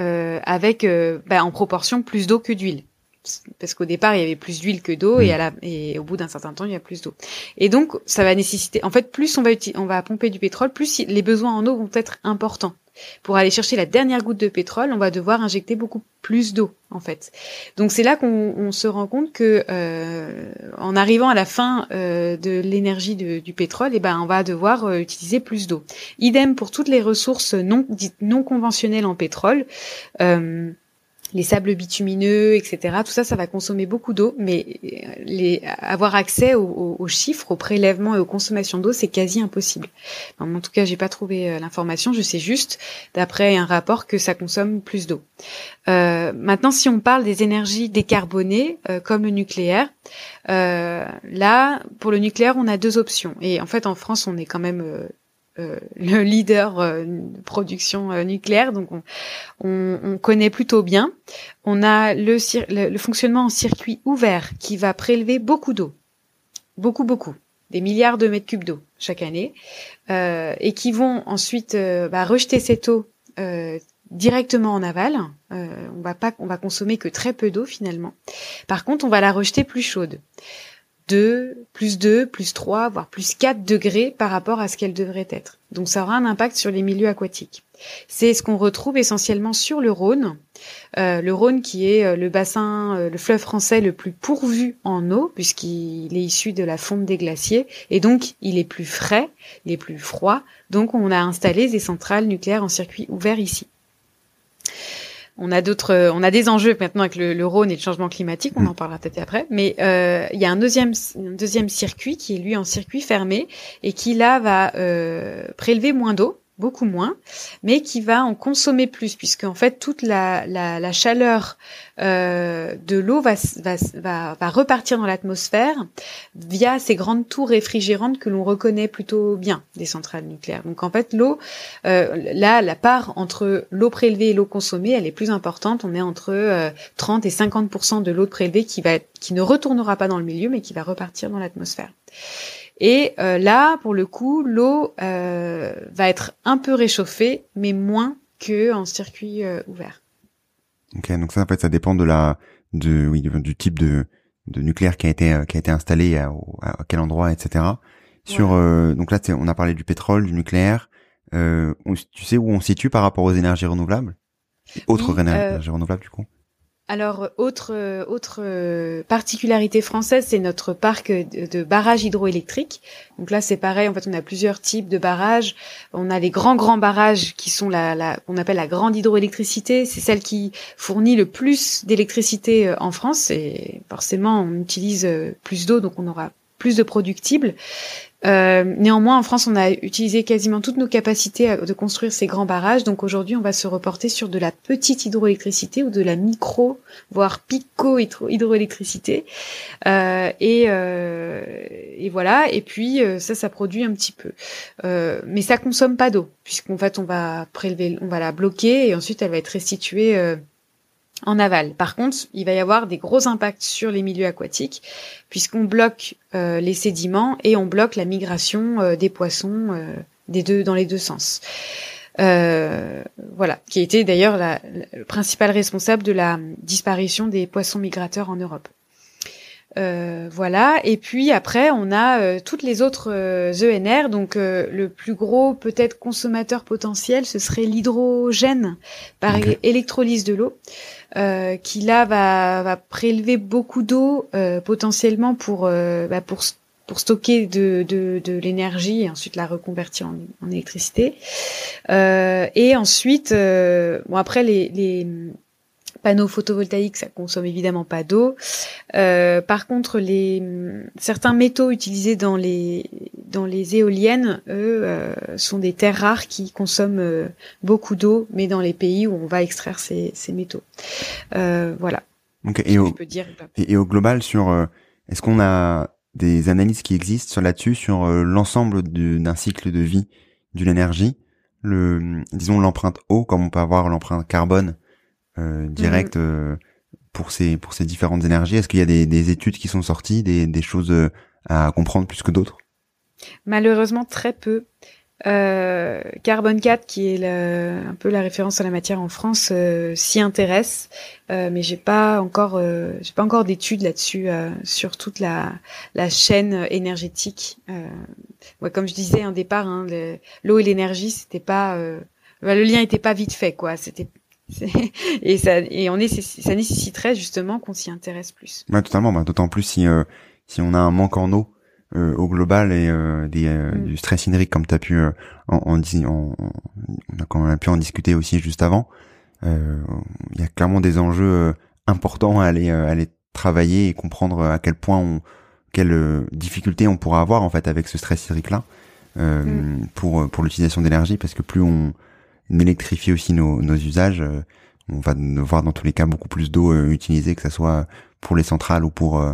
euh, avec bah, en proportion plus d'eau que d'huile. Parce qu'au départ il y avait plus d'huile que d'eau et mm. à la et au bout d'un certain temps il y a plus d'eau. Et donc ça va nécessiter en fait plus on va on va pomper du pétrole, plus les besoins en eau vont être importants. Pour aller chercher la dernière goutte de pétrole, on va devoir injecter beaucoup plus d'eau en fait. Donc c'est là qu'on se rend compte que euh, en arrivant à la fin euh, de l'énergie du pétrole, eh ben on va devoir euh, utiliser plus d'eau. Idem pour toutes les ressources non dites non conventionnelles en pétrole. Euh, les sables bitumineux, etc. Tout ça, ça va consommer beaucoup d'eau, mais euh, avoir accès aux, chiffres, aux prélèvements et aux consommations d'eau, c'est quasi impossible. en tout cas, j'ai pas trouvé euh, l'information. Je sais juste, d'après un rapport, que ça consomme plus d'eau. Euh, maintenant, si on parle des énergies décarbonées, comme le nucléaire, là, pour le nucléaire, on a deux options. Et en fait, en France, on est quand même euh, le leader euh, de production euh, nucléaire, donc on, on, on, connaît plutôt bien. On a le, le, fonctionnement en circuit ouvert qui va prélever beaucoup d'eau, beaucoup beaucoup, des milliards de mètres cubes d'eau chaque année, et qui vont ensuite bah, rejeter cette eau directement en aval. on va pas, on va consommer que très peu d'eau finalement. Par contre, on va la rejeter plus chaude. 2, plus 2, plus 3, voire plus 4 degrés par rapport à ce qu'elle devrait être. Donc ça aura un impact sur les milieux aquatiques. C'est ce qu'on retrouve essentiellement sur le Rhône. Euh, le Rhône qui est euh, le bassin, euh, le fleuve français le plus pourvu en eau puisqu'il est issu de la fonte des glaciers et donc il est plus frais, il est plus froid. Donc on a installé des centrales nucléaires en circuit ouvert ici. On a d'autres, euh, on a des enjeux maintenant avec le, Rhône et le changement climatique. On mm. en parlera peut-être après. Mais euh, il y a un deuxième, deuxième circuit qui est lui en circuit fermé et qui là va euh, prélever moins d'eau beaucoup moins, mais qui va en consommer plus, puisque en fait toute la, chaleur euh, de l'eau va, repartir dans l'atmosphère via ces grandes tours réfrigérantes que l'on reconnaît plutôt bien des centrales nucléaires. Donc en fait l'eau, euh, là la part entre l'eau prélevée et l'eau consommée, elle est plus importante. On est entre euh, 30 et 50% de l'eau prélevée qui va qui ne retournera pas dans le milieu, mais qui va repartir dans l'atmosphère. Et euh, là, pour le coup, l'eau euh, va être un peu réchauffée, mais moins que en circuit euh, ouvert. Ok, donc ça en fait, ça dépend de la, de, oui, du type de, de nucléaire qui a été qui a été installé à, quel endroit, etc. Sur donc là, on a parlé du pétrole, du nucléaire. tu sais où on se situe par rapport aux énergies renouvelables? Autres énergies renouvelables du coup? Alors, autre autre euh, particularité française, c'est notre parc de, barrages hydroélectriques. Donc là, c'est pareil. En fait, on a plusieurs types de barrages. On a les grands grands barrages qui sont la, la qu'on appelle la grande hydroélectricité. C'est celle qui fournit le plus d'électricité euh, en France. Et forcément, on utilise euh, plus d'eau, donc on aura plus de productibles. Euh, néanmoins, en France, on a utilisé quasiment toutes nos capacités de construire ces grands barrages. Donc aujourd'hui, on va se reporter sur de la petite hydroélectricité ou de la micro, voire pico-hydroélectricité. Euh, et, euh, et, voilà. Et puis ça, ça produit un petit peu, mais ça consomme pas d'eau, puisqu'en fait, on va prélever, on va la bloquer et ensuite, elle va être restituée en aval. Par contre, il va y avoir des gros impacts sur les milieux aquatiques puisqu'on bloque euh, les sédiments et on bloque la migration euh, des poissons euh, des deux dans les deux sens. voilà, qui été d'ailleurs le principal responsable de la disparition des poissons migrateurs en Europe. Voilà. Et puis après, on a toutes les autres ENR. Donc le plus gros peut-être consommateur potentiel, ce serait l'hydrogène par électrolyse de l'eau. Euh, qui là va, va prélever beaucoup d'eau euh, potentiellement pour, euh, bah, pour pour stocker de, de, de l'énergie et ensuite la reconvertir en, en électricité. et ensuite, bon après les, les panneaux photovoltaïques, ça consomme évidemment pas d'eau. Euh, par contre, les certains métaux utilisés dans les dans les éoliennes, eux, euh, sont des terres rares qui consomment euh, beaucoup d'eau, mais dans les pays où on va extraire ces, ces métaux. voilà. et, au, dire, et, au global, sur est-ce qu'on a des analyses qui existent sur là-dessus sur l'ensemble d'un cycle de vie d'une énergie, le disons l'empreinte eau, comme on peut avoir l'empreinte carbone direct mhm. euh, pour ces pour ces différentes énergies? Est-ce qu'il y a des, des, études qui sont sorties, des, des choses euh, à comprendre plus que d'autres? Malheureusement, très peu. Euh, Carbone 4, qui est le, un peu la référence à la matière en France, euh, s'y intéresse, euh, mais j'ai pas encore, euh, j'ai pas encore d'études là-dessus euh, sur toute la, la chaîne énergétique. Ouais, comme je disais un départ, hein, l'eau et l'énergie, c'était pas, le lien était pas vite fait, quoi. C'était et ça et on est ça nécessiterait justement qu'on s'y intéresse plus. Ouais, totalement. Bah, D'autant plus si si on a un manque en eau euh, au global et euh, des, euh, mm. du stress hydrique comme tu as pu en, en, on a quand même pu en discuter aussi juste avant il y a clairement des enjeux importants à aller aller travailler et comprendre à quel point on quelles difficultés on pourra avoir en fait avec ce stress hydrique là mm. pour pour l'utilisation d'énergie parce que plus on électrifie aussi nos, nos usages on va voir dans tous les cas beaucoup plus d'eau utilisée que ça soit pour les centrales ou pour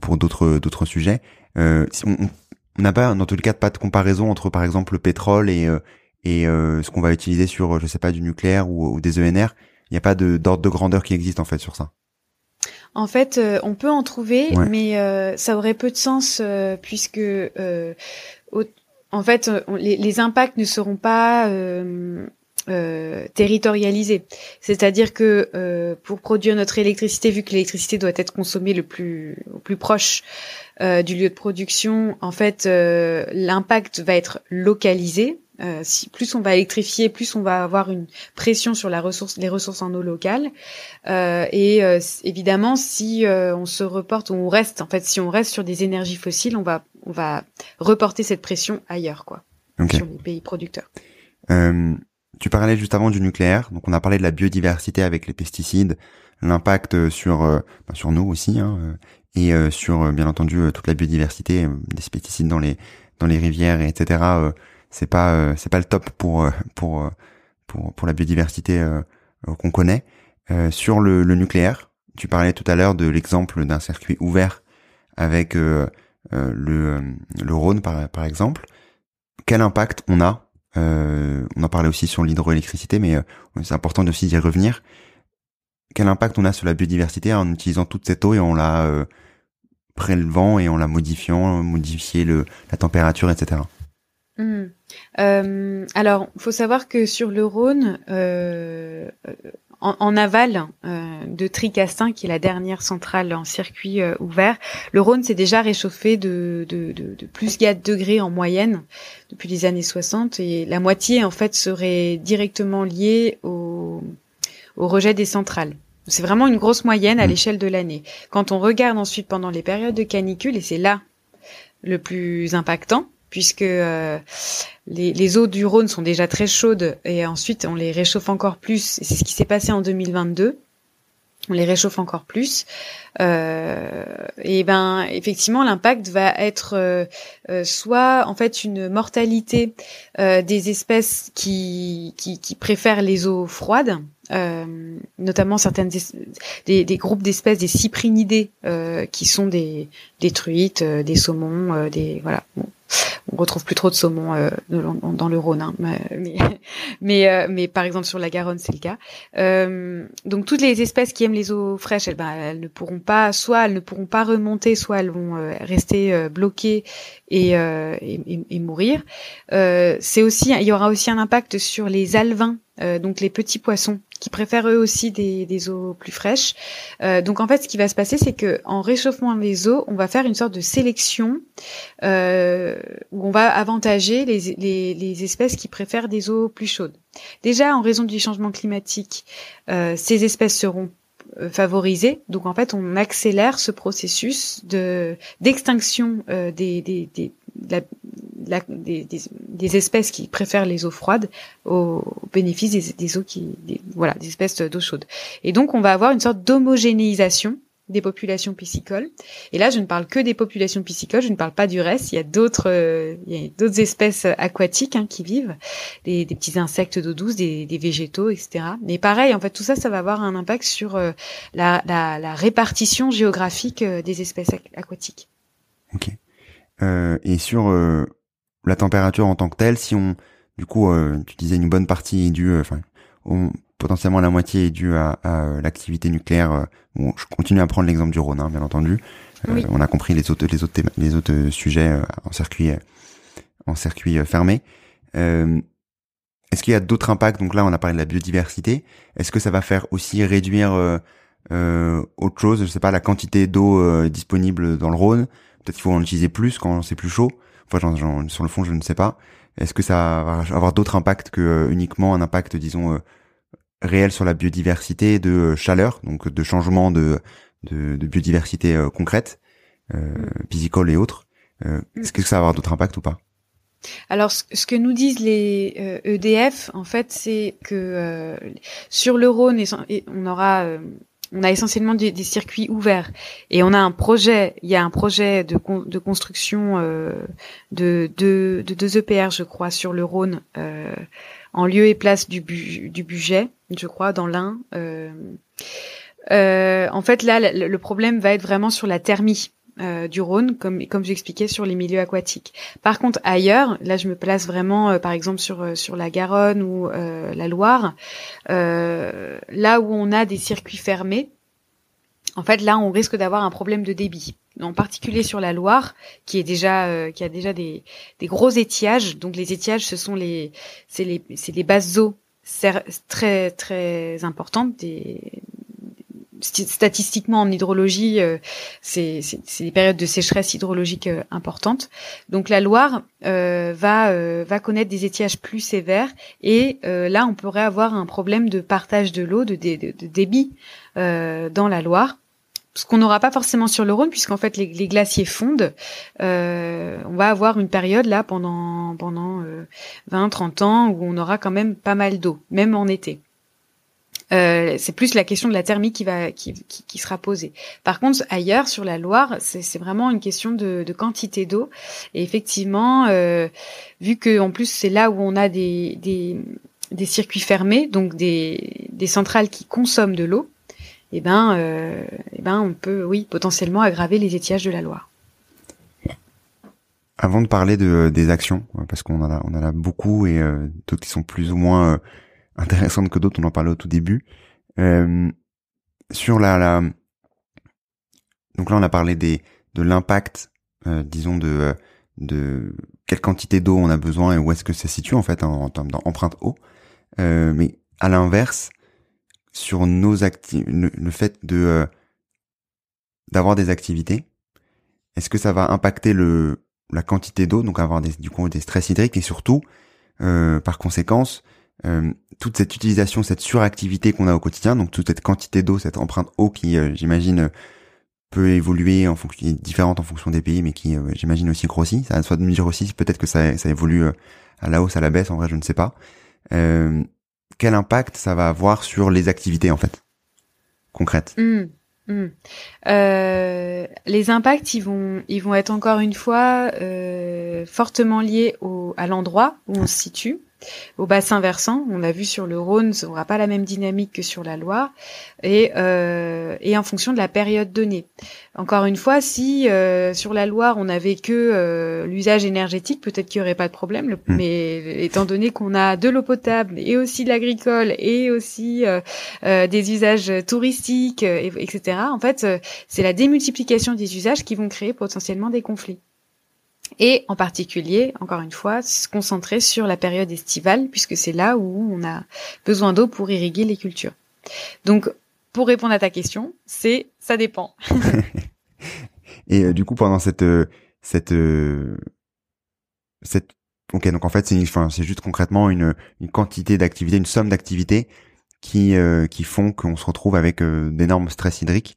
pour d'autres d'autres sujets euh, on n'a pas, dans tous les cas, pas de comparaison entre, par exemple, le pétrole et euh, et euh, ce qu'on va utiliser sur, je sais pas, du nucléaire ou, des ENR. Il n'y a pas d'ordre de grandeur qui existe en fait sur ça. En fait, on peut en trouver, mais ça aurait peu de sens puisque en fait, les, les, impacts ne seront pas euh, territorialisé. C'est-à-dire que euh, pour produire notre électricité, vu que l'électricité doit être consommée le plus au plus proche euh, du lieu de production, en fait, euh, l'impact va être localisé. Euh, si, plus on va électrifier, plus on va avoir une pression sur la ressource, les ressources en eau locale. et évidemment, si on se reporte, on reste, en fait, si on reste sur des énergies fossiles, on va on va reporter cette pression ailleurs, quoi, sur les pays producteurs. Tu parlais juste avant du nucléaire, donc on a parlé de la biodiversité avec les pesticides, l'impact sur euh, bah, sur nous aussi, hein, euh, et euh, sur bien entendu toute la biodiversité des pesticides dans les dans les rivières, etc. c'est pas c'est pas le top pour pour pour pour la biodiversité qu'on connaît. sur le, le, nucléaire, tu parlais tout à l'heure de l'exemple d'un circuit ouvert avec le le Rhône par par exemple. Quel impact on a euh, on en parlait aussi sur l'hydroélectricité, mais euh, c'est important aussi d'y revenir. Quel impact on a sur la biodiversité en utilisant toute cette eau et en la euh, prélevant et en la modifiant, modifier la température, etc. Mmh. Euh, alors, faut savoir que sur le Rhône, en, aval euh, de Tricastin, qui est la dernière centrale en circuit euh, ouvert, le Rhône s'est déjà réchauffé de, de, de, de, plus 4 degrés en moyenne depuis les années 60, et la moitié en fait serait directement liée au, au rejet des centrales. C'est vraiment une grosse moyenne à mmh. l'échelle de l'année. Quand on regarde ensuite pendant les périodes de canicule, et c'est là le plus impactant, puisque euh, les, eaux du Rhône sont déjà très chaudes et ensuite on les réchauffe encore plus. C'est ce qui s'est passé en 2022. On les réchauffe encore plus. Euh, et ben effectivement l'impact va être euh, soit en fait une mortalité des espèces qui, qui, qui préfèrent les eaux froides, notamment certaines des, des groupes d'espèces des cyprinidés qui sont des, des truites, des saumons, des voilà on retrouve plus trop de saumon euh, dans le Rhône, hein, mais mais, euh, mais, par exemple sur la Garonne c'est le cas. Euh, donc toutes les espèces qui aiment les eaux fraîches, elles, ben, elles ne pourront pas, soit elles ne pourront pas remonter, soit elles vont rester bloquées et, et, mourir. c'est aussi, il y aura aussi un impact sur les alevins euh, donc les petits poissons qui préfèrent eux aussi des, des eaux plus fraîches. Euh, donc en fait, ce qui va se passer, c'est que en réchauffant les eaux, on va faire une sorte de sélection euh, où on va avantager les, les, les, espèces qui préfèrent des eaux plus chaudes. Déjà, en raison du changement climatique, euh, ces espèces seront euh, favorisées. Donc en fait, on accélère ce processus de d'extinction euh, des, des, des, des, espèces qui préfèrent les eaux froides au, bénéfice des, des, eaux qui, voilà, des espèces d'eau chaude. Et donc, on va avoir une sorte d'homogénéisation des populations piscicoles. Et là, je ne parle que des populations piscicoles, je ne parle pas du reste. Il y a d'autres, euh, il y a d'autres espèces aquatiques hein, qui vivent, des, des, petits insectes d'eau douce, des, des, végétaux, etc. Mais pareil, en fait, tout ça, ça va avoir un impact sur euh, la, la, la, répartition géographique euh, des espèces aquatiques. Ok. Euh, et sur la température en tant que telle, si on, du coup, euh, tu disais une bonne partie est due, euh, enfin, potentiellement la moitié est due à, à l'activité nucléaire. Bon, je continue à prendre l'exemple du Rhône, hein, bien entendu. Euh, on a compris les autres, les autres, les autres sujets en circuit, en circuit fermé. est-ce qu'il y a d'autres impacts? Donc là, on a parlé de la biodiversité. Est-ce que ça va faire aussi réduire autre chose? Je sais pas, la quantité d'eau disponible dans le Rhône. Peut-être qu'il faut en utiliser plus quand c'est plus chaud. Enfin, sur le fond, je ne sais pas. Est-ce que ça va avoir d'autres impacts que uniquement un impact, disons, réel sur la biodiversité de euh, chaleur, donc de changement de, de, de biodiversité euh, concrète, euh, piscicole et autres. Euh, mm. Est-ce que ça va avoir d'autres impacts ou pas? Alors, ce que nous disent les EDF, e en fait, c'est que sur le Rhône, on aura on a essentiellement des, circuits ouverts et on a un projet. Il y a un projet de, de construction de, de, de deux EPR, je crois, sur le Rhône en lieu et place du, budget, je crois, dans l'un. Euh, euh, en fait, là, le, problème va être vraiment sur la thermie. Euh, du Rhône, comme comme j'expliquais sur les milieux aquatiques. Par contre, ailleurs, là, je me place vraiment, par exemple sur sur la Garonne ou la Loire, là où on a des circuits fermés, en fait, là, on risque d'avoir un problème de débit. En particulier sur la Loire, qui est déjà, euh, qui a déjà des, des, gros étiages. Donc, les étiages, ce sont les, c'est les, c'est les bases eaux très, très importantes. Des, statistiquement en hydrologie, euh, c'est des périodes de sécheresse hydrologique euh, importantes. Donc la Loire euh, va euh, va connaître des étiages plus sévères et là on pourrait avoir un problème de partage de l'eau, de, de, débit dans la Loire ce qu'on n'aura pas forcément sur le Rhône, puisqu'en fait les, glaciers fondent. Euh, on va avoir une période là pendant pendant 20-30 euh, ans où on aura quand même pas mal d'eau, même en été. Euh, c'est plus la question de la thermie qui va qui, qui, sera posée. Par contre, ailleurs sur la Loire, c'est vraiment une question de, de quantité d'eau. Et effectivement, euh, vu que en plus c'est là où on a des, des, des circuits fermés, donc des, des centrales qui consomment de l'eau, eh ben, euh, eh ben, on peut, oui, potentiellement aggraver les étiages de la Loire. Avant de parler de des actions, parce qu'on en a, on en a beaucoup et euh, d'autres qui sont plus ou moins euh, intéressantes que d'autres, on en parlait au tout début. Euh, sur la, la, donc là, on a parlé des de l'impact, disons de de quelle quantité d'eau on a besoin et où est-ce que ça se situe en fait en, en termes d'empreinte eau. mais à l'inverse, sur nos activités, le, fait de euh, d'avoir des activités, est-ce que ça va impacter le la quantité d'eau, donc avoir des, du coup des stress hydriques et surtout, euh, par conséquence, euh, toute cette utilisation, cette suractivité qu'on a au quotidien, donc toute cette quantité d'eau, cette empreinte eau qui, j'imagine, peut évoluer en fonction, différente en fonction des pays, mais qui, j'imagine aussi grossit. Ça soit de me dire aussi, peut-être que ça, ça évolue à la hausse, à la baisse. En vrai, je ne sais pas. Euh, quel impact ça va avoir sur les activités en fait concrètes. Mmh, mmh. Euh, Les impacts, ils vont, ils vont être encore une fois euh, fortement liés au, à l'endroit où on se situe au bassin versant. On l'a vu sur le Rhône, ça n'aura pas la même dynamique que sur la Loire, et, euh, et en fonction de la période donnée. Encore une fois, si euh, sur la Loire on n'avait que euh, l'usage énergétique, peut-être qu'il n'y aurait pas de problème. Hmm. Mais étant donné qu'on a de l'eau potable et aussi de l'agricole et aussi euh, des usages touristiques, etc. En fait, c'est la démultiplication des usages qui vont créer potentiellement des conflits et en particulier, encore une fois, se concentrer sur la période estivale, puisque c'est là où on a besoin d'eau pour irriguer les cultures. Donc, pour répondre à ta question, c'est ça dépend. et euh, du coup, pendant cette euh, cette euh, cette ok, donc en fait, c'est juste concrètement une une quantité d'activités, une somme d'activités qui qui font qu'on se retrouve avec d'énormes stress hydriques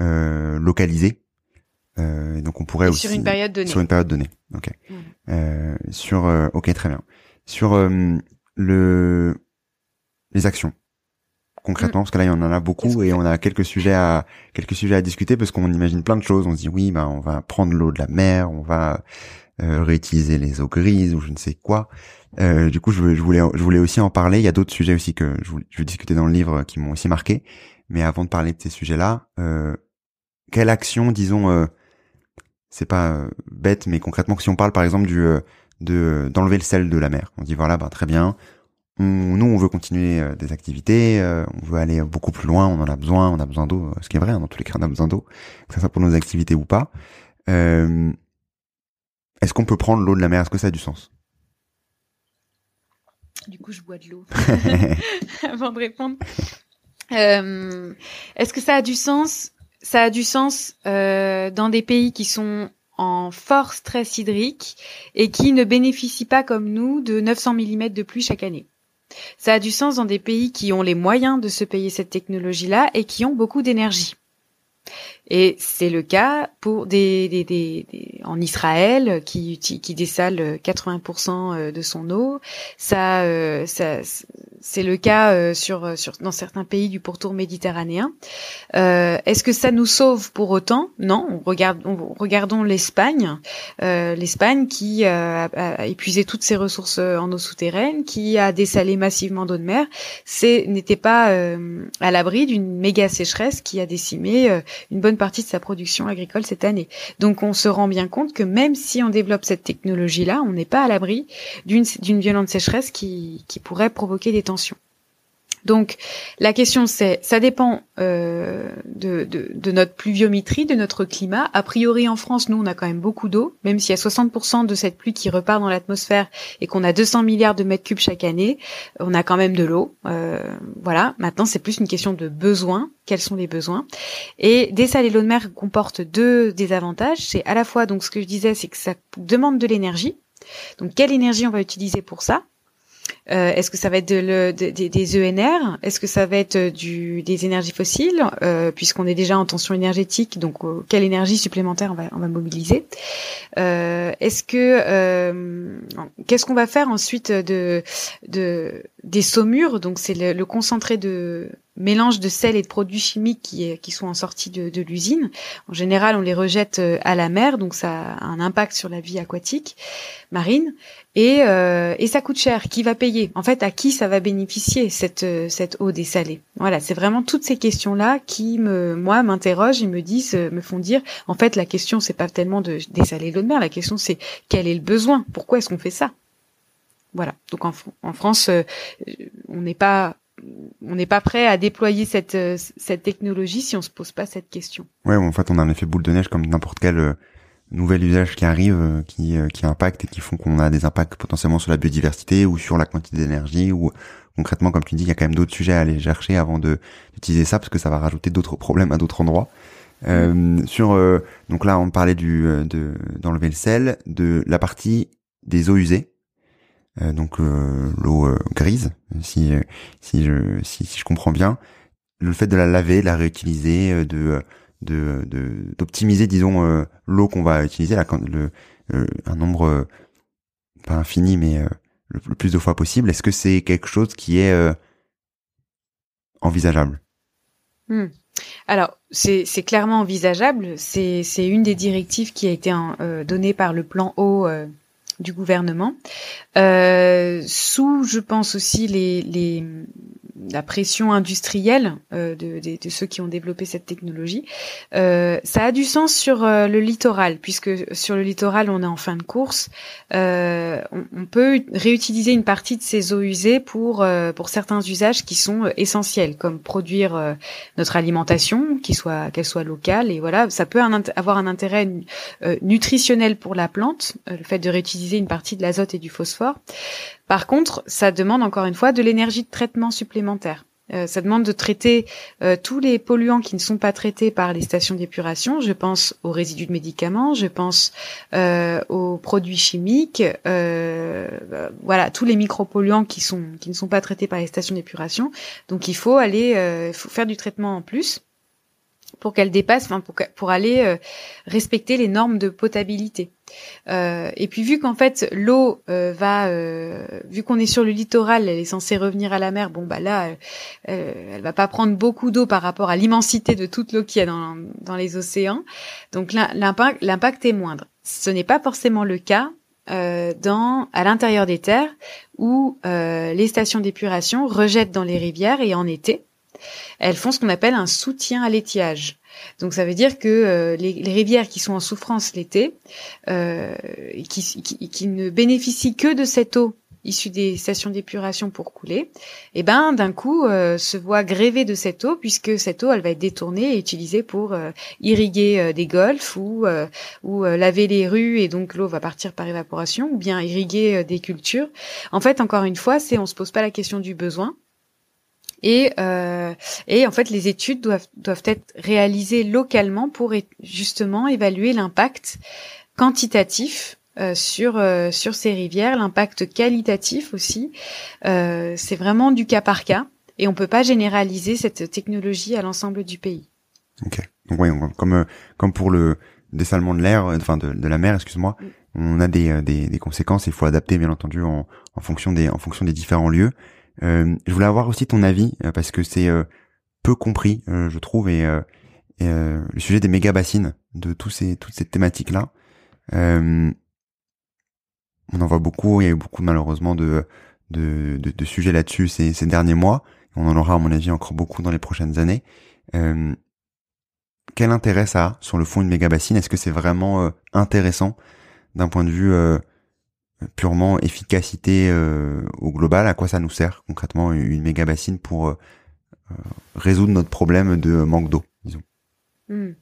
localisés euh, donc on pourrait aussi sur une période donnée. Sur une période donnée. Ok. Mmh. Euh, sur euh, ok très bien. Sur euh, le les actions concrètement mmh. parce que là il y en a beaucoup et on a quelques sujets à quelques sujets à discuter parce qu'on imagine plein de choses. On se dit oui bah on va prendre l'eau de la mer, on va euh, réutiliser les eaux grises ou je ne sais quoi. Euh, du coup, je, je, voulais, je voulais aussi en parler. Il y a d'autres sujets aussi que je, voulais, je vais discuter dans le livre qui m'ont aussi marqué. Mais avant de parler de ces sujets-là, euh, quelle action, disons, c'est pas euh, bête, mais concrètement, si on parle par exemple du euh, de d'enlever le sel de la mer, on dit voilà, bah, très bien. nous, on veut continuer euh, des activités, on veut aller beaucoup plus loin, on en a besoin, on a besoin d'eau, ce qui est vrai, hein, dans tous les cas, on a besoin d'eau, que ce soit pour nos activités ou pas. Est-ce qu'on peut prendre l'eau de la mer? Est-ce que ça a du sens? Du coup, je bois de l'eau avant de répondre. Euh, Est-ce que ça a du sens? Ça a du sens euh, dans des pays qui sont en fort stress hydrique et qui ne bénéficient pas comme nous de 900 mm de pluie chaque année. Ça a du sens dans des pays qui ont les moyens de se payer cette technologie-là et qui ont beaucoup d'énergie. Et c'est le cas pour des, des, des, des, en Israël qui qui dessale 80% de son eau. Ça, euh, ça c'est le cas euh, sur sur dans certains pays du pourtour méditerranéen. Euh, Est-ce que ça nous sauve pour autant? Non. On regarde, on, regardons l'Espagne, euh, l'Espagne qui a, a, épuisé toutes ses ressources en eau souterraine, qui a dessalé massivement d'eau de mer. C'est n'était pas euh, à l'abri d'une méga sécheresse qui a décimé une bonne partie de sa production agricole cette année. Donc on se rend bien compte que même si on développe cette technologie-là, on n'est pas à l'abri d'une violente sécheresse qui, qui pourrait provoquer des tensions. Donc la question c'est, ça dépend euh, de, notre pluviométrie, de notre climat. A priori en France, nous on a quand même beaucoup d'eau, même s'il y a 60% de cette pluie qui repart dans l'atmosphère et qu'on a 200 milliards de mètres cubes chaque année, on a quand même de l'eau. Euh, voilà. Maintenant c'est plus une question de besoin. Quels sont les besoins? Et dessaler l'eau de mer comporte deux désavantages. C'est à la fois donc ce que je disais, c'est que ça demande de l'énergie. Donc quelle énergie on va utiliser pour ça? Euh, Est-ce que ça va être de le, de, de, des ENR Est-ce que ça va être du, des énergies fossiles? Euh, Puisqu'on est déjà en tension énergétique, donc euh, quelle énergie supplémentaire on va, on va mobiliser? Euh, Est-ce que euh, qu'est-ce qu'on va faire ensuite de, de des saumures? Donc c'est le, le, concentré de mélange de sel et de produits chimiques qui, qui sont en sortie de, de l'usine. En général, on les rejette à la mer, donc ça a un impact sur la vie aquatique marine et, euh, et ça coûte cher. Qui va payer? En fait, à qui ça va bénéficier cette euh, cette eau dessalée Voilà, c'est vraiment toutes ces questions-là qui me moi m'interrogent et me disent, euh, me font dire. En fait, la question c'est pas tellement de dessaler l'eau de mer. La question c'est quel est le besoin? Pourquoi est-ce qu'on fait ça? Voilà. Donc en, en France, euh, on n'est pas on n'est pas prêt à déployer cette cette technologie si on se pose pas cette question. Ouais, en fait, on a un effet boule de neige comme n'importe quel nouvel usage qui arrive, euh, qui, euh, qui impactent et qui font qu'on a des impacts potentiellement sur la biodiversité ou sur la quantité d'énergie ou concrètement, comme tu dis, il y a quand même d'autres sujets à aller chercher avant de d'utiliser ça parce que ça va rajouter d'autres problèmes à d'autres endroits. Euh, sur donc là, on parlait du de d'enlever le sel, de la partie des eaux usées, donc l'eau grise, si si je si, je comprends bien, le fait de la laver, de la réutiliser, de de d'optimiser disons euh, l'eau qu'on va utiliser euh, un nombre euh, pas infini mais le, plus de fois possible est-ce que c'est quelque chose qui est envisageable? Hmm. Alors, c'est clairement envisageable. C'est une des directives qui a été donnée par le plan eau du gouvernement, euh, sous, je pense aussi, les, les, la pression industrielle euh, de, de, de, ceux qui ont développé cette technologie. Euh, ça a du sens sur euh, le littoral, puisque sur le littoral, on est en fin de course. On, on, peut réutiliser une partie de ces eaux usées pour, pour certains usages qui sont essentiels, comme produire notre alimentation, qui soit qu'elle soit locale. Et voilà, ça peut avoir un intérêt nutritionnel pour la plante, le fait de réutiliser une partie de l'azote et du phosphore. Par contre, ça demande encore une fois de l'énergie de traitement supplémentaire. Euh, ça demande de traiter euh, tous les polluants qui ne sont pas traités par les stations d'épuration. Je pense aux résidus de médicaments, je pense euh, aux produits chimiques, voilà, tous les micropolluants qui qui ne sont pas traités par les stations d'épuration. Donc il faut aller, faut faire du traitement en plus pour qu'elle dépasse, enfin pour, pour aller euh, respecter les normes de potabilité. Euh, et puis vu qu'en fait l'eau euh, va, vu qu'on est sur le littoral, elle est censée revenir à la mer. Bon bah là, elle va pas prendre beaucoup d'eau par rapport à l'immensité de toute l'eau qu'il y a dans, dans les océans. Donc l'impact, l'impact est moindre. Ce n'est pas forcément le cas dans à l'intérieur des terres où les stations d'épuration rejettent dans les rivières et en été elles font ce qu'on appelle un soutien à l'étiage. Donc ça veut dire que euh, les, les, rivières qui sont en souffrance l'été, euh, qui, qui, qui, ne bénéficient que de cette eau issue des stations d'épuration pour couler, eh ben d'un coup se voit gréver de cette eau puisque cette eau elle va être détournée et utilisée pour irriguer des golfs ou ou laver les rues et donc l'eau va partir par évaporation ou bien irriguer des cultures. En fait, encore une fois, c'est on se pose pas la question du besoin, et, euh, et en fait, les études doivent, doivent être réalisées localement pour justement évaluer l'impact quantitatif euh, sur euh, sur ces rivières, l'impact qualitatif aussi. Euh, c'est vraiment du cas par cas et on peut pas généraliser cette technologie à l'ensemble du pays. Ok. Donc oui, comme euh, comme pour le dessalement de l'air, enfin de, de la mer, excuse-moi, mm. on a des, des, des conséquences. Il faut adapter bien entendu en, en fonction des en fonction des différents lieux. Euh, je voulais avoir aussi ton avis euh, parce que c'est euh, peu compris, je trouve, et, le sujet des méga bassines, de tous ces toutes ces thématiques là. on en voit beaucoup, il y a eu beaucoup malheureusement de de, de, de sujets là-dessus ces, ces derniers mois. On en aura à mon avis encore beaucoup dans les prochaines années. quel intérêt ça a sur le fond une méga bassine? Est-ce que c'est vraiment intéressant d'un point de vue purement efficacité euh, au global, à quoi ça nous sert concrètement une méga bassine pour euh, euh, résoudre notre problème de manque d'eau, disons. Hmm.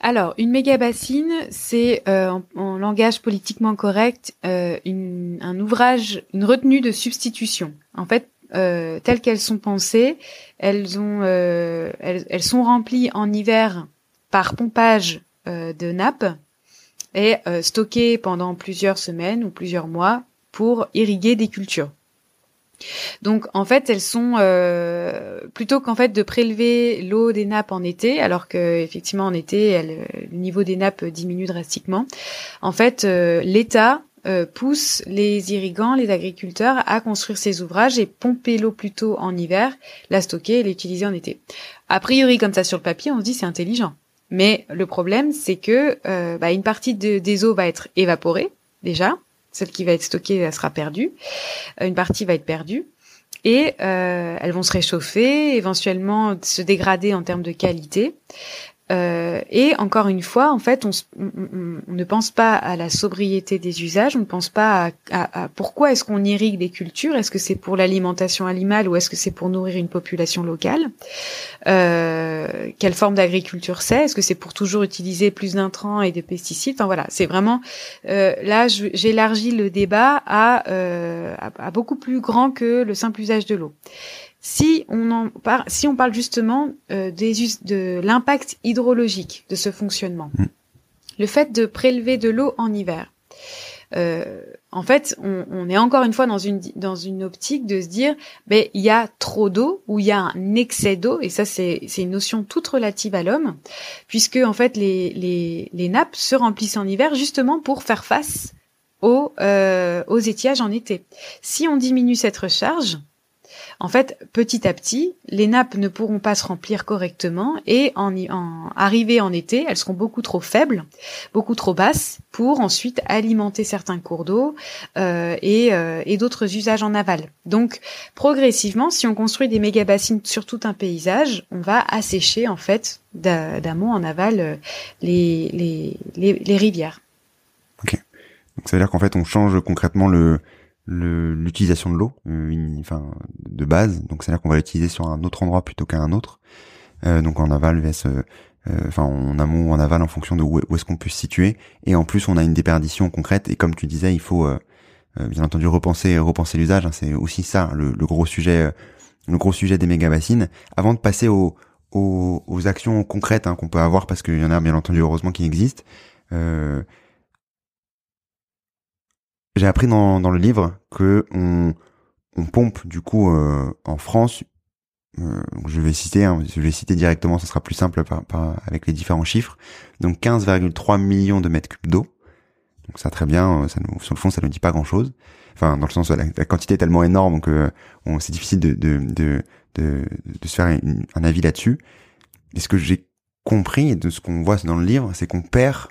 Alors, une méga bassine, c'est en, langage politiquement correct une, un ouvrage, une retenue de substitution. En fait, telles qu'elles sont pensées, elles ont, elles, elles, sont remplies en hiver par pompage de nappes et euh, stockées pendant plusieurs semaines ou plusieurs mois pour irriguer des cultures. Donc en fait, elles sont euh, plutôt qu'en fait de prélever l'eau des nappes en été, alors que effectivement en été, le niveau des nappes diminue drastiquement. En fait, euh, l'État euh, pousse les irrigants, les agriculteurs à construire ces ouvrages et pomper l'eau plutôt en hiver, la stocker et l'utiliser en été. A priori, comme ça sur le papier, on se dit c'est intelligent. Mais le problème, c'est que euh, bah, une partie des eaux va être évaporée déjà, celle qui va être stockée elle sera perdue, euh, une partie va être perdue. Et euh, elles vont se réchauffer, éventuellement se dégrader en termes de qualité. Euh, et encore une fois, en fait, on, ne pense pas à la sobriété des usages, on ne pense pas à, pourquoi est-ce qu'on irrigue des cultures, est-ce que c'est pour l'alimentation animale ou est-ce que c'est pour nourrir une population locale? Euh, Quelle forme d'agriculture c'est? Est-ce que c'est pour toujours utiliser plus d'intrants et de pesticides? Enfin voilà, c'est vraiment euh, là, j'élargis le débat à, à beaucoup plus grand que le simple usage de l'eau. Si on en parle, si on parle justement euh, des, de l'impact hydrologique de ce fonctionnement, mm. le fait de prélever de l'eau en hiver, euh, en fait, on, on, est encore une fois dans une dans une optique de se dire, ben il y a trop d'eau ou il y a un excès d'eau, et ça c'est c'est une notion toute relative à l'homme, puisque en fait les, les les nappes se remplissent en hiver justement pour faire face aux euh, aux étiages en été. Si on diminue cette recharge, en fait, petit à petit, les nappes ne pourront pas se remplir correctement et en, en arrivée en été, elles seront beaucoup trop faibles, beaucoup trop basses pour ensuite alimenter certains cours d'eau euh, et, euh, et d'autres usages en aval. Donc, progressivement, si on construit des méga bassines sur tout un paysage, on va assécher en fait d'amont en aval euh, les, les, les, les rivières. Ok. Donc ça veut dire qu'en fait, on change concrètement le l'utilisation de l'eau, euh, enfin de base. Donc c'est-à-dire qu'on va l'utiliser sur un autre endroit plutôt qu'à un autre. Euh, donc en aval vs euh, enfin en amont ou en aval en fonction de où, est-ce qu'on peut se situer. Et en plus on a une déperdition concrète. Et comme tu disais, il faut bien entendu repenser repenser l'usage. Hein. c'est aussi ça le, gros sujet le gros sujet des méga bassines. Avant de passer aux aux, actions concrètes hein, qu'on peut avoir parce qu'il y en a bien entendu heureusement qui existent. Euh, j'ai appris dans, dans le livre que on, on pompe du coup euh, en France. Euh, je vais citer, hein, je vais citer directement, ce sera plus simple avec les différents chiffres. Donc 15,3 millions de mètres cubes d'eau. Donc ça très bien, nous, sur le fond ça ne dit pas grand chose. Enfin dans le sens où la, quantité est tellement énorme que c'est difficile de, de, de, de, se faire un avis là-dessus. Et ce que j'ai compris de ce qu'on voit dans le livre, c'est qu'on perd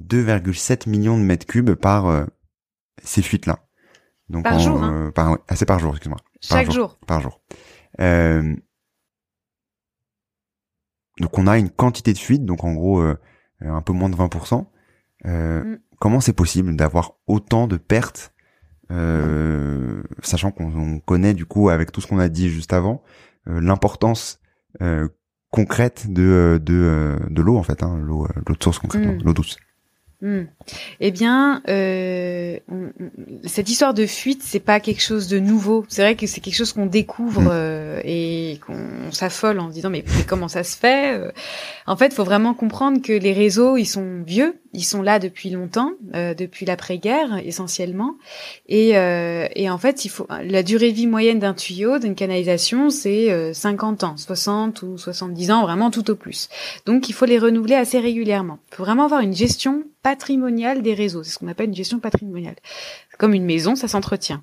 2,7 millions de mètres cubes par euh, ces fuites-là. Donc par jour, hein. Euh, par, ah, c'est par jour, excuse-moi. Chaque jour, Par jour. Euh, donc on a une quantité de fuites, donc en gros euh, un peu moins de 20%. Euh, mm. Comment c'est possible d'avoir autant de pertes sachant qu'on connaît du coup avec tout ce qu'on a dit juste avant l'importance concrète de de, de l'eau en fait, hein, l'eau l'eau de source concrètement, mm. l'eau douce. Hmm. Eh bien, euh, cette histoire de fuite, c'est pas quelque chose de nouveau. C'est vrai que c'est quelque chose qu'on découvre hmm. euh, et qu'on s'affole en se disant mais, comment ça se fait euh? En fait, faut vraiment comprendre que les réseaux, ils sont vieux, ils sont là depuis longtemps, euh, depuis l'après-guerre essentiellement, et, euh, et en fait, la durée de vie moyenne d'un tuyau, d'une canalisation, c'est 50 ans, 60 ou 70 ans, vraiment tout au plus. Donc, il faut les renouveler assez régulièrement. Il faut vraiment avoir une gestion patrimoniale des réseaux. C'est ce qu'on appelle une gestion patrimoniale. Comme une maison, ça s'entretient.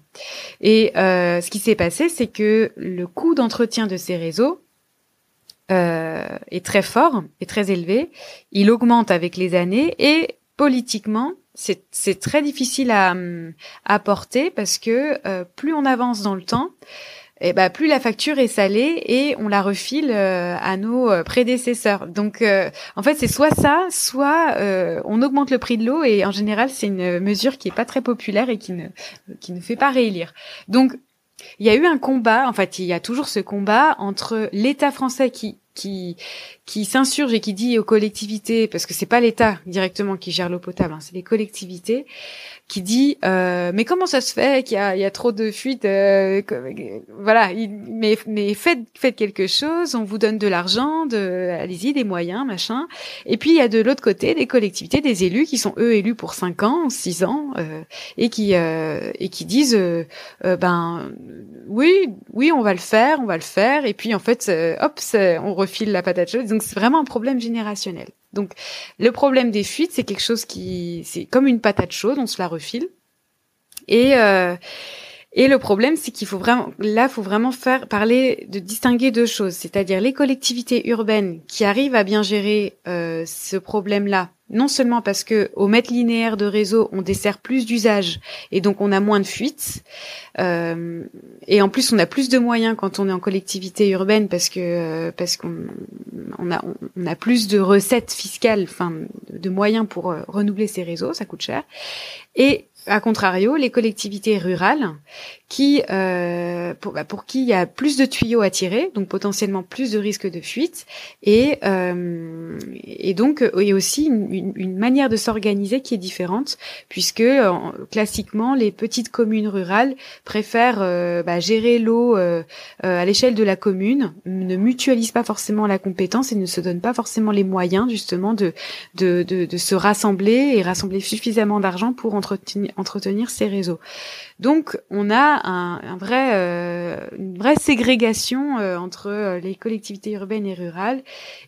Et euh, ce qui s'est passé, c'est que le coût d'entretien de ces réseaux euh, est très fort, est très élevé. Il augmente avec les années et politiquement, c'est très difficile à, à porter parce que euh, plus on avance dans le temps, et eh ben plus la facture est salée et on la refile euh, à nos euh, prédécesseurs. Donc euh, en fait c'est soit ça, soit on augmente le prix de l'eau et en général c'est une mesure qui est pas très populaire et qui ne qui ne fait pas réélire. Donc il y a eu un combat, en fait il y a toujours ce combat entre l'État français qui qui qui s'insurge et qui dit aux collectivités parce que c'est pas l'État directement qui gère l'eau potable, hein, c'est les collectivités qui dit euh, mais comment ça se fait qu'il y a, il y a trop de fuites euh, voilà mais mais faites faites quelque chose on vous donne de l'argent de allez-y des moyens machin. Et puis il y a de l'autre côté des collectivités des élus qui sont eux élus pour cinq ans six ans euh, et qui euh, et qui disent euh, euh, ben oui oui on va le faire on va le faire. Et puis en fait hop on refile la patate chaude. Donc c'est vraiment un problème générationnel donc le problème des fuites, c'est quelque chose qui, c'est comme une patate chaude, on se la refile. Et euh, et le problème, c'est qu'il faut vraiment, là, faut vraiment faire parler de distinguer deux choses, c'est-à-dire les collectivités urbaines qui arrivent à bien gérer euh, ce problème-là, non seulement parce que au mètre linéaire de réseau, on dessert plus d'usages et donc on a moins de fuites, euh, et en plus on a plus de moyens quand on est en collectivité urbaine parce que euh, parce qu'on on a on a plus de recettes fiscales, enfin de moyens pour euh, renouveler ces réseaux, ça coûte cher, et a contrario, les collectivités rurales, qui euh, pour, bah, pour, qui il y a plus de tuyaux à tirer, donc potentiellement plus de risques de fuite, et euh, et donc et aussi une, une manière de s'organiser qui est différente, puisque euh, classiquement les petites communes rurales préfèrent euh, bah, gérer l'eau euh, à l'échelle de la commune, ne mutualisent pas forcément la compétence et ne se donnent pas forcément les moyens justement de, de, de se rassembler et rassembler suffisamment d'argent pour entretenir entretenir ces réseaux. Donc on a un, un vrai, euh, une vraie ségrégation euh, entre euh, les collectivités urbaines et rurales,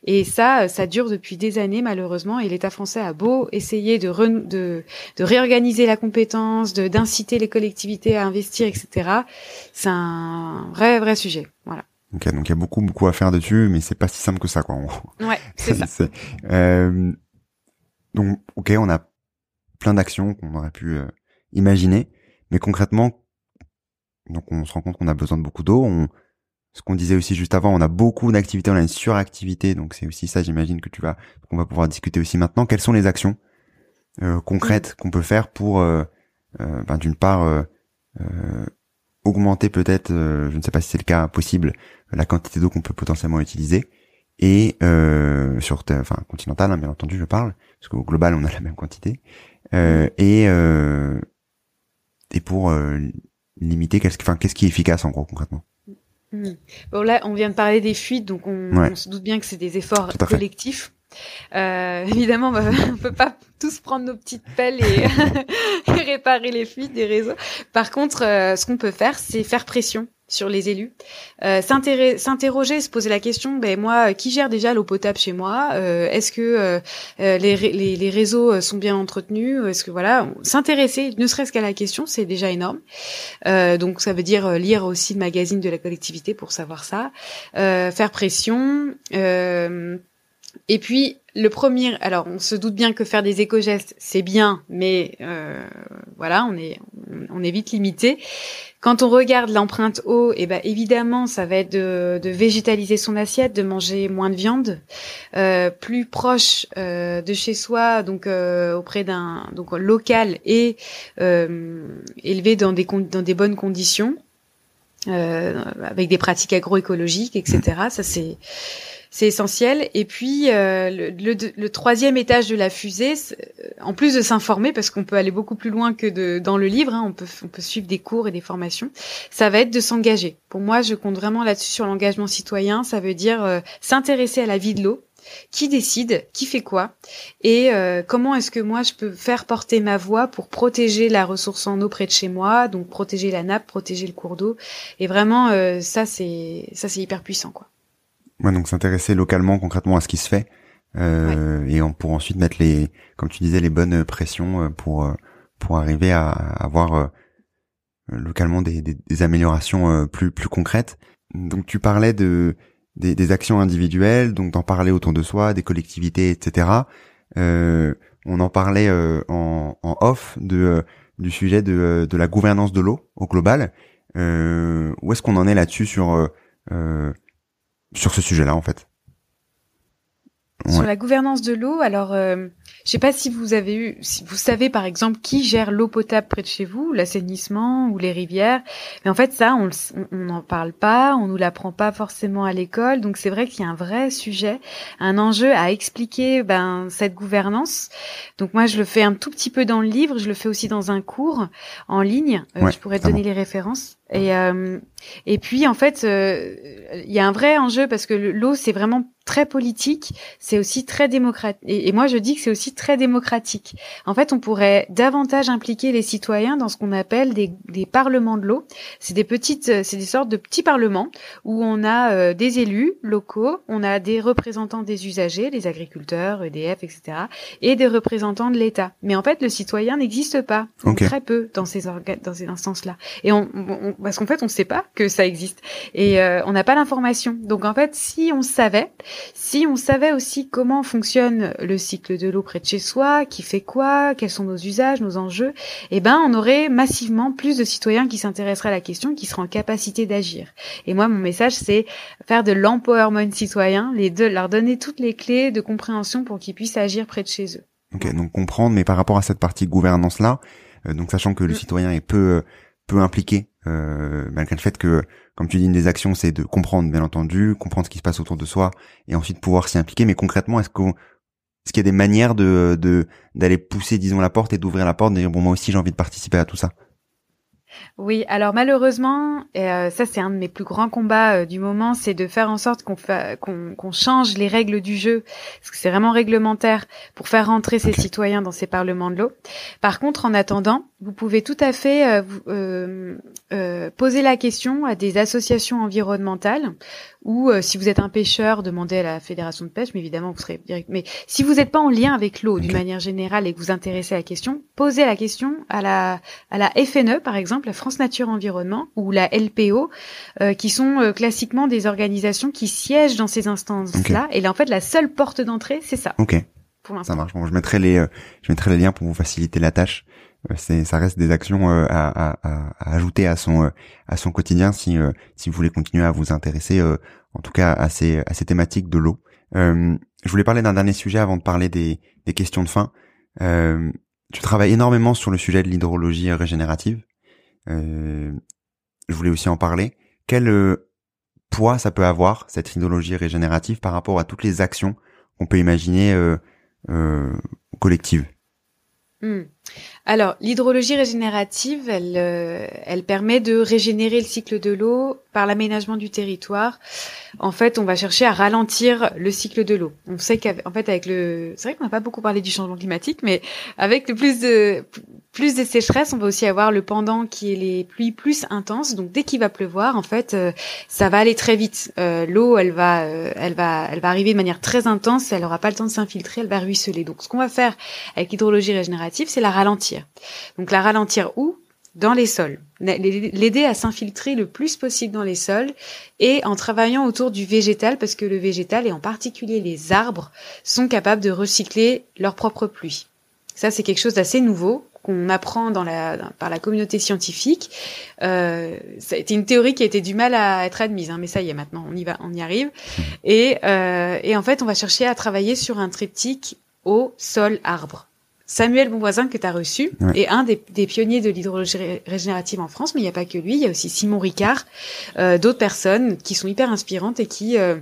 et ça, ça dure depuis des années malheureusement. Et l'État français a beau essayer de, de, de réorganiser la compétence, d'inciter les collectivités à investir, etc. C'est un vrai vrai sujet. Voilà. Ok, donc il y a beaucoup beaucoup à faire dessus, mais c'est pas si simple que ça, quoi. Ouais, c'est ça. Euh, donc, ok, on a plein d'actions qu'on aurait pu imaginer. Mais concrètement, donc on se rend compte qu'on a besoin de beaucoup d'eau. On, ce qu'on disait aussi juste avant, on a beaucoup d'activités, on a une suractivité, donc c'est aussi ça, j'imagine que tu vas, qu'on va pouvoir discuter aussi maintenant. Quelles sont les actions euh, concrètes qu'on peut faire pour, euh, euh, ben, d'une part, augmenter peut-être, je ne sais pas si c'est le cas possible, la quantité d'eau qu'on peut potentiellement utiliser, et sur, enfin continentale, hein, bien entendu, je parle, parce qu'au global, on a la même quantité, et et pour euh, limiter qu'est-ce enfin qu'est-ce qui est efficace en gros concrètement mmh. Bon là, on vient de parler des fuites, donc on, se doute bien que c'est des efforts collectifs. Euh, évidemment, bah, on peut pas tous prendre nos petites pelles et, réparer les fuites des réseaux. Par contre, euh, ce qu'on peut faire, c'est faire pression sur les élus, euh, s'interroger, se poser la question, ben moi, qui gère déjà l'eau potable chez moi? Euh, Est-ce que euh, euh, les, les, les, réseaux sont bien entretenus? Est-ce que voilà, s'intéresser, ne serait-ce qu'à la question, c'est déjà énorme. donc ça veut dire lire aussi le magazine de la collectivité pour savoir ça, faire pression Et puis le premier, alors on se doute bien que faire des éco-gestes c'est bien, mais euh, voilà, on est on, est vite limité. Quand on regarde l'empreinte eau, eh ben évidemment ça va être de, de, végétaliser son assiette, de manger moins de viande, euh, plus proche euh, de chez soi, donc euh, auprès d'un donc local et euh, élevé dans des dans des bonnes conditions. Euh, avec des pratiques agroécologiques, etc. Ça c'est c'est essentiel. Et puis euh, le, le, troisième étage de la fusée, euh, en plus de s'informer, parce qu'on peut aller beaucoup plus loin que de, dans le livre, hein, on peut on peut suivre des cours et des formations. Ça va être de s'engager. Pour moi, je compte vraiment là-dessus sur l'engagement citoyen. Ça veut dire euh, s'intéresser à la vie de l'eau. Qui décide Qui fait quoi Et comment est-ce que moi je peux faire porter ma voix pour protéger la ressource en eau près de chez moi, donc protéger la nappe, protéger le cours d'eau. Et vraiment, ça c'est ça c'est hyper puissant quoi. Ouais, donc s'intéresser localement, concrètement à ce qui se fait, euh, et on pour ensuite mettre les, comme tu disais, les bonnes pressions euh, pour euh, pour arriver à, avoir euh, localement des, des, des, améliorations plus plus concrètes. Donc tu parlais de des, des actions individuelles, donc d'en parler autour de soi, des collectivités, etc. Euh, on en parlait en, en, off de du sujet de, de la gouvernance de l'eau au global. où est-ce qu'on en est là-dessus sur sur ce sujet-là en fait. Sur la gouvernance de l'eau, alors euh, je sais pas si vous avez eu, si vous savez par exemple qui gère l'eau potable près de chez vous, l'assainissement ou les rivières. Mais en fait ça, on n'en parle pas, on nous l'apprend pas forcément à l'école. Donc c'est vrai qu'il y a un vrai sujet, un enjeu à expliquer ben cette gouvernance. Donc moi je le fais un tout petit peu dans le livre, je le fais aussi dans un cours en ligne. Euh, je pourrais te donner les références. Et euh, et puis en fait, euh, il y a un vrai enjeu parce que l'eau c'est vraiment très politique, c'est aussi très démocratique. Et, moi je dis que c'est aussi très démocratique. En fait, on pourrait davantage impliquer les citoyens dans ce qu'on appelle des, des parlements de l'eau. C'est des petites, c'est des sortes de petits parlements où on a euh, des élus locaux, on a des représentants des usagers, les agriculteurs, EDF, etc., et des représentants de l'État. Mais en fait, le citoyen n'existe pas, très peu dans ces dans ces instances-là. Et on, on parce qu'en fait, on ne sait pas que ça existe et euh, on n'a pas l'information. Donc en fait, si on savait, si on savait aussi comment fonctionne le cycle de l'eau près de chez soi, qui fait quoi, quels sont nos usages, nos enjeux, eh ben on aurait massivement plus de citoyens qui s'intéresseraient à la question, qui seraient en capacité d'agir. Et moi, mon message, c'est faire de l'empowerment citoyen, les deux, leur donner toutes les clés de compréhension pour qu'ils puissent agir près de chez eux. Ok, donc comprendre, mais par rapport à cette partie gouvernance là, euh, donc sachant que le mm. citoyen est peu peu impliqué euh, malgré le fait que, comme tu dis, une des actions, c'est de comprendre, bien entendu, comprendre ce qui se passe autour de soi, et ensuite pouvoir s'y impliquer. Mais concrètement, est-ce qu'on est-ce qu'il y a des manières de d'aller pousser, disons, la porte et d'ouvrir la porte, de dire bon moi aussi j'ai envie de participer à tout ça? Oui, alors malheureusement, euh, ça c'est un de mes plus grands combats euh, du moment, c'est de faire en sorte qu'on qu'on change les règles du jeu, parce que c'est vraiment réglementaire pour faire rentrer ces citoyens dans ces parlements de l'eau. Par contre, en attendant, vous pouvez tout à fait euh, poser la question à des associations environnementales ou si vous êtes un pêcheur, demandez à la fédération de pêche, mais évidemment vous serez direct. Mais si vous n'êtes pas en lien avec l'eau d'une manière générale et que vous intéressez à la question, posez la question à la à la FNE par exemple la France Nature Environnement ou la LPO, euh, qui sont euh, classiquement des organisations qui siègent dans ces instances-là. Et là, en fait, la seule porte d'entrée, c'est ça. Ok. Pour ça marche. Bon, je mettrai les, euh, je mettrai les liens pour vous faciliter la tâche. C'est, ça reste des actions à, à, à, ajouter à son, à son quotidien si, si vous voulez continuer à vous intéresser, en tout cas à ces, à ces thématiques de l'eau. je voulais parler d'un dernier sujet avant de parler des, des questions de fin. tu travailles énormément sur le sujet de l'hydrologie régénérative. Euh, je voulais aussi en parler. Quel euh, poids ça peut avoir cette idéologie régénérative par rapport à toutes les actions qu'on peut imaginer euh collectives? Hmm. Alors, l'hydrologie régénérative, elle, elle permet de régénérer le cycle de l'eau par l'aménagement du territoire. En fait, on va chercher à ralentir le cycle de l'eau. On sait qu'en fait, avec le, c'est vrai qu'on n'a pas beaucoup parlé du changement climatique, mais avec le plus de plus de sécheresse, on va aussi avoir le pendant qui est les pluies plus intenses. Donc, dès qu'il va pleuvoir, en fait, euh, ça va aller très vite. Euh, l'eau, elle va, euh, elle va, elle va arriver de manière très intense. Elle n'aura pas le temps de s'infiltrer. Elle va ruisseler. Donc, ce qu'on va faire avec l'hydrologie régénérative, c'est la ralentir. Donc, la ralentir où? Dans les sols, l'aider à s'infiltrer le plus possible dans les sols et en travaillant autour du végétal parce que le végétal et en particulier les arbres sont capables de recycler leur propre pluie. Ça, c'est quelque chose d'assez nouveau qu'on apprend dans la, par la communauté scientifique. Euh, C'était une théorie qui a été du mal à être admise, hein, mais ça y est, maintenant, on y va, on y arrive. Et, euh, et en fait, on va chercher à travailler sur un triptyque au sol arbre. Samuel Bonvoisin que tu as reçu est un des, des pionniers de l'hydrologie régénérative en France, mais il n'y a pas que lui, il y a aussi Simon Ricard, euh, d'autres personnes qui sont hyper inspirantes et qui euh,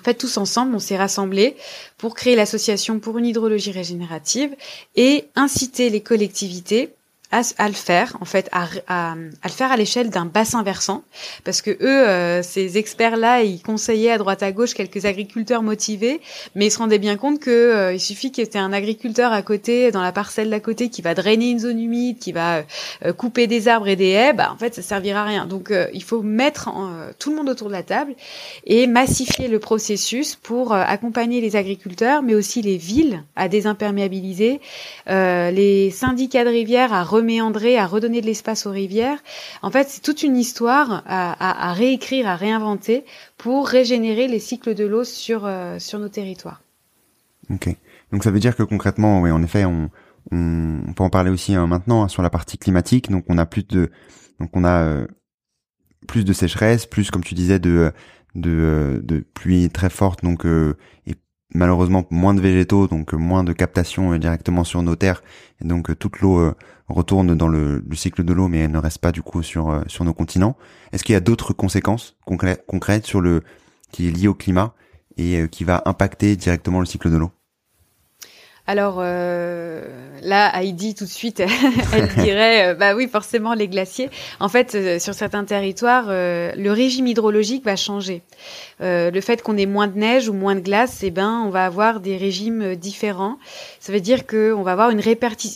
en fait, tous ensemble, on s'est rassemblés pour créer l'association pour une hydrologie régénérative et inciter les collectivités à, à, le faire en fait à, à, à le faire à l'échelle d'un bassin versant. Parce que eux euh, ces experts là ils conseillaient à droite à gauche quelques agriculteurs motivés mais ils se rendaient bien compte que euh, il suffit qu'il y ait un agriculteur à côté dans la parcelle d'à côté qui va drainer une zone humide qui va euh, couper des arbres et des haies bah en fait ça servira à rien. Donc il faut mettre tout le monde autour de la table et massifier le processus pour accompagner les agriculteurs mais aussi les villes à désimperméabiliser les syndicats de rivières à reméandrer, à redonner de l'espace aux rivières. En fait, c'est toute une histoire à, réécrire, à réinventer pour régénérer les cycles de l'eau sur euh, sur nos territoires. Ok. Donc ça veut dire que concrètement, oui, en effet, on, peut en parler aussi hein, maintenant hein, sur la partie climatique. Donc on a plus de donc on a euh, plus de sécheresse, plus comme tu disais de de, euh, de pluie très forte donc et malheureusement moins de végétaux, donc moins de captation directement sur nos terres, et donc toute l'eau retourne dans le, cycle de l'eau, mais elle ne reste pas du coup sur euh, sur nos continents. Est-ce qu'il y a d'autres conséquences concrètes sur le qui est lié au climat et euh, qui va impacter directement le cycle de l'eau? Alors euh, là, Heidi tout de suite, elle dirait, euh, bah oui, forcément les glaciers. En fait, euh, sur certains territoires, le régime hydrologique va changer. le fait qu'on ait moins de neige ou moins de glace, eh ben, on va avoir des régimes différents. Ça veut dire qu'on va avoir une,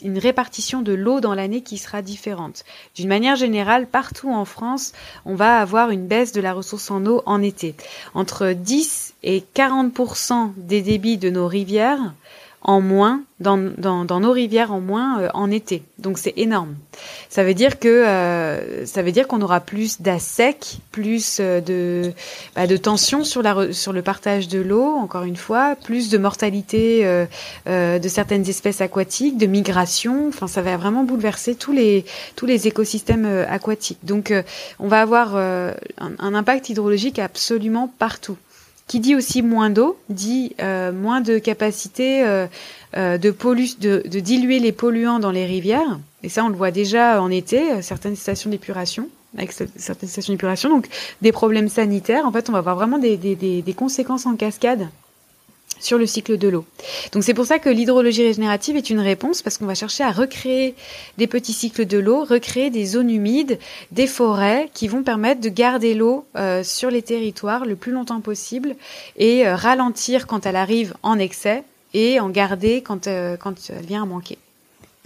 une répartition de l'eau dans l'année qui sera différente. D'une manière générale, partout en France, on va avoir une baisse de la ressource en eau en été. Entre 10 et 40% des débits de nos rivières en moins dans, nos rivières en moins euh, en été. Donc c'est énorme. Ça veut dire que euh, ça veut dire qu'on aura plus d'assec, plus euh, de bah, tension sur le partage de l'eau. Encore une fois, plus de mortalité de certaines espèces aquatiques, de migration. Enfin, ça va vraiment bouleverser tous les écosystèmes aquatiques. Donc on va avoir un impact hydrologique absolument partout. Qui dit aussi moins d'eau, dit euh, moins de capacité euh, euh, de, diluer les polluants dans les rivières. Et ça, on le voit déjà en été, certaines stations d'épuration, avec certaines stations d'épuration. Donc, des problèmes sanitaires. En fait, on va avoir vraiment des conséquences en cascade sur le cycle de l'eau. Donc c'est pour ça que l'hydrologie régénérative est une réponse parce qu'on va chercher à recréer des petits cycles de l'eau, recréer des zones humides, des forêts qui vont permettre de garder l'eau euh, sur les territoires le plus longtemps possible et euh, ralentir quand elle arrive en excès et en garder quand, euh, quand elle vient à manquer.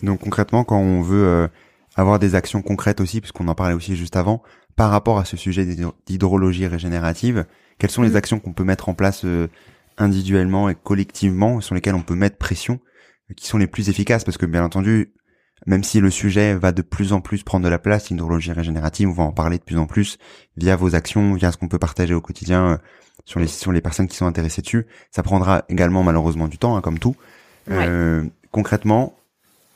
Donc concrètement, quand on veut avoir des actions concrètes aussi, puisqu'on en parlait aussi juste avant, par rapport à ce sujet d'hydrologie régénérative, quelles sont les mmh. actions qu'on peut mettre en place individuellement et collectivement sur lesquels on peut mettre pression qui sont les plus efficaces parce que bien entendu même si le sujet va de plus en plus prendre de la place, l'hydrologie régénérative, on va en parler de plus en plus via vos actions, via ce qu'on peut partager au quotidien euh, sur les sur les personnes qui sont intéressées dessus. Ça prendra également malheureusement du temps, hein, comme tout. Euh, concrètement,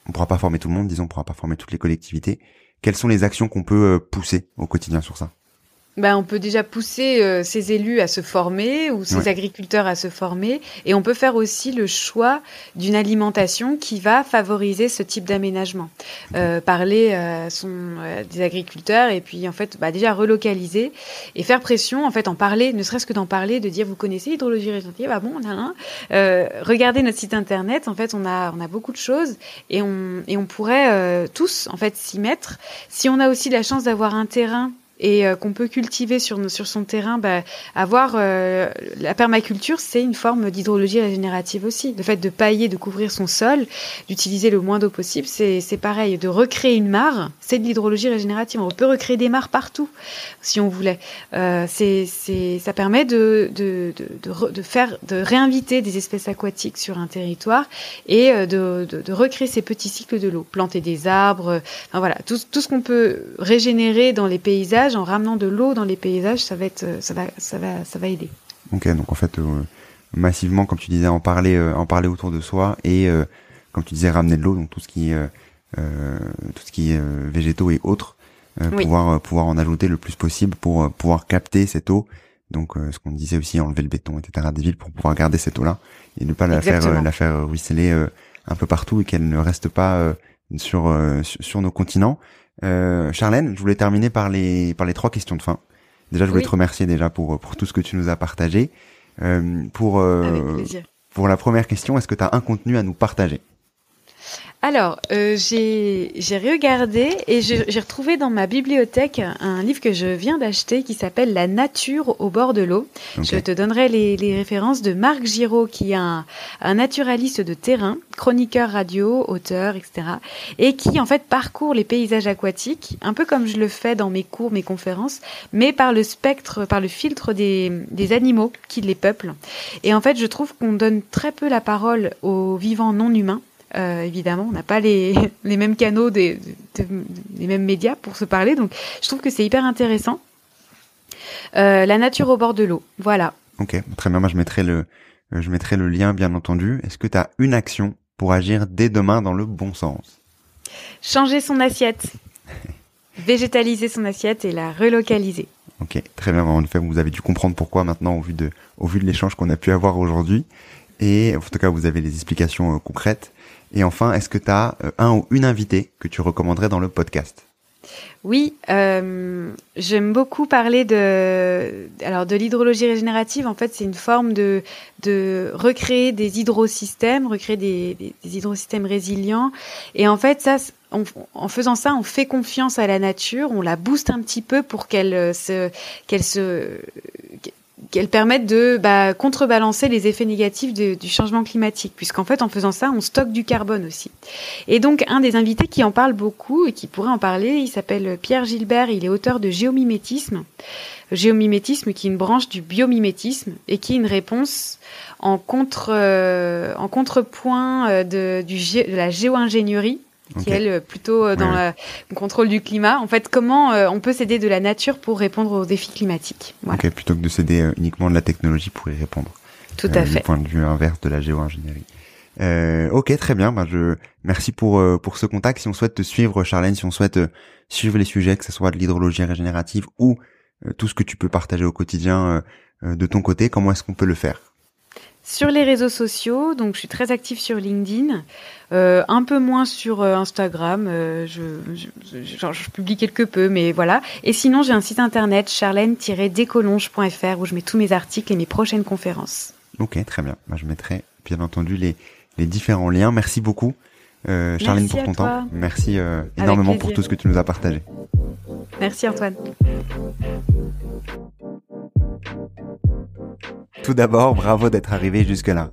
on pourra pas former tout le monde, disons, on pourra pas former toutes les collectivités. Quelles sont les actions qu'on peut euh, pousser au quotidien sur ça? Ben, on peut déjà pousser euh, ces élus à se former ou ces agriculteurs à se former. Et on peut faire aussi le choix d'une alimentation qui va favoriser ce type d'aménagement. Euh, parler euh, son, euh, des agriculteurs et puis en fait bah, déjà relocaliser et faire pression, en fait en parler, ne serait-ce que d'en parler, de dire vous connaissez l'hydrologie régénérative, ah bon, on a regardez notre site internet, en fait on a, on a beaucoup de choses et on, et on pourrait tous en fait s'y mettre. Si on a aussi la chance d'avoir un terrain et euh, qu'on peut cultiver sur, sur son terrain, bah, avoir euh, la permaculture, c'est une forme d'hydrologie régénérative aussi. Le fait de pailler, de couvrir son sol, d'utiliser le moins d'eau possible, c'est pareil. De recréer une mare, c'est de l'hydrologie régénérative. On peut recréer des mares partout, si on voulait. Euh, c'est ça permet de, de, de, de, faire, de réinviter des espèces aquatiques sur un territoire et euh, de, de, recréer ces petits cycles de l'eau. Planter des arbres, enfin, voilà, tout, tout ce qu'on peut régénérer dans les paysages en ramenant de l'eau dans les paysages, ça va être, euh, ça va, ça va, ça va aider. Ok, donc en fait, euh, massivement, comme tu disais, en parler, euh, en parler autour de soi et comme tu disais, ramener de l'eau, donc tout ce qui, tout ce qui est végétaux et autres, pouvoir, pouvoir en ajouter le plus possible pour pouvoir capter cette eau. Donc, ce qu'on disait aussi, enlever le béton, etc. des villes pour pouvoir garder cette eau-là et ne pas la faire, la faire ruisseler un peu partout et qu'elle ne reste pas sur, sur nos continents. Euh, Charlène, je voulais terminer par les par les trois questions de fin. Déjà, je voulais te remercier déjà pour pour tout ce que tu nous as partagé. Euh, pour euh, pour la première question, est-ce que tu as un contenu à nous partager? Alors, euh, j'ai regardé et j'ai retrouvé dans ma bibliothèque un livre que je viens d'acheter qui s'appelle La nature au bord de l'eau. Je te donnerai les, les, références de Marc Giraud, qui est un, un, naturaliste de terrain, chroniqueur radio, auteur, etc. Et qui, en fait, parcourt les paysages aquatiques, un peu comme je le fais dans mes cours, mes conférences, mais par le spectre, par le filtre des, des animaux qui les peuplent. Et en fait, je trouve qu'on donne très peu la parole aux vivants non humains euh, évidemment, on n'a pas les, les, mêmes canaux, des, les mêmes médias pour se parler. Donc, je trouve que c'est hyper intéressant. Euh, la nature au bord de l'eau, voilà. Ok, très bien. Moi, je mettrai le, euh, je mettrai le lien, bien entendu. Est-ce que tu as une action pour agir dès demain dans le bon sens? Changer son assiette. Végétaliser son assiette et la relocaliser. Ok, très bien. En effet, vous avez dû comprendre pourquoi maintenant au vu de, au vu de l'échange qu'on a pu avoir aujourd'hui. Et en tout cas, vous avez les explications concrètes. Et enfin, est-ce que tu as euh, un ou une invitée que tu recommanderais dans le podcast? Oui, euh, j'aime beaucoup parler de alors de l'hydrologie régénérative. En fait, c'est une forme de de recréer des hydrosystèmes, recréer des, des, hydrosystèmes résilients. Et en fait, ça, en faisant ça, on fait confiance à la nature, on la booste un petit peu pour qu'elle euh, se qu'elle se qu'elles permettent de bah, contrebalancer les effets négatifs du changement climatique, puisqu'en fait, en faisant ça, on stocke du carbone aussi. Et donc, un des invités qui en parle beaucoup et qui pourrait en parler, il s'appelle Pierre Gilbert, il est auteur de Géomimétisme. Géomimétisme qui est une branche du biomimétisme et qui est une réponse en contre euh, en contrepoint euh, de, du, de la géo-ingénierie qui est elle plutôt euh, dans le contrôle du climat. En fait, comment euh, on peut s'aider de la nature pour répondre aux défis climatiques? Voilà. plutôt que de s'aider euh, uniquement de la technologie pour y répondre. Tout à fait. Du point de vue inverse de la géo-ingénierie. Euh, ok, très bien. Ben, je merci pour pour ce contact. Si on souhaite te suivre, Charlène, si on souhaite suivre les sujets, que ce soit de l'hydrologie régénérative ou tout ce que tu peux partager au quotidien de ton côté, comment est-ce qu'on peut le faire? Sur les réseaux sociaux, donc je suis très active sur LinkedIn, euh, un peu moins sur euh, Instagram, euh, je, je, publie quelque peu, mais voilà. Et sinon, j'ai un site internet charlène-décolonge.fr où je mets tous mes articles et mes prochaines conférences. Ok, très bien. Bah, je mettrai bien entendu les, les différents liens. Merci beaucoup, Charlène, pour ton temps. Merci énormément pour tout ce que tu nous as partagé. Merci Antoine. Tout d'abord, bravo d'être arrivé jusque-là.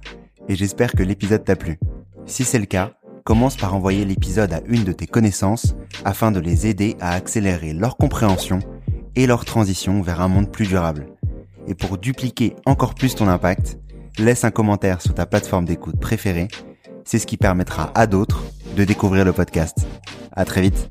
Et j'espère que l'épisode t'a plu. Si c'est le cas, commence par envoyer l'épisode à une de tes connaissances afin de les aider à accélérer leur compréhension et leur transition vers un monde plus durable. Et pour dupliquer encore plus ton impact, laisse un commentaire sur ta plateforme d'écoute préférée. C'est ce qui permettra à d'autres de découvrir le podcast. À très vite.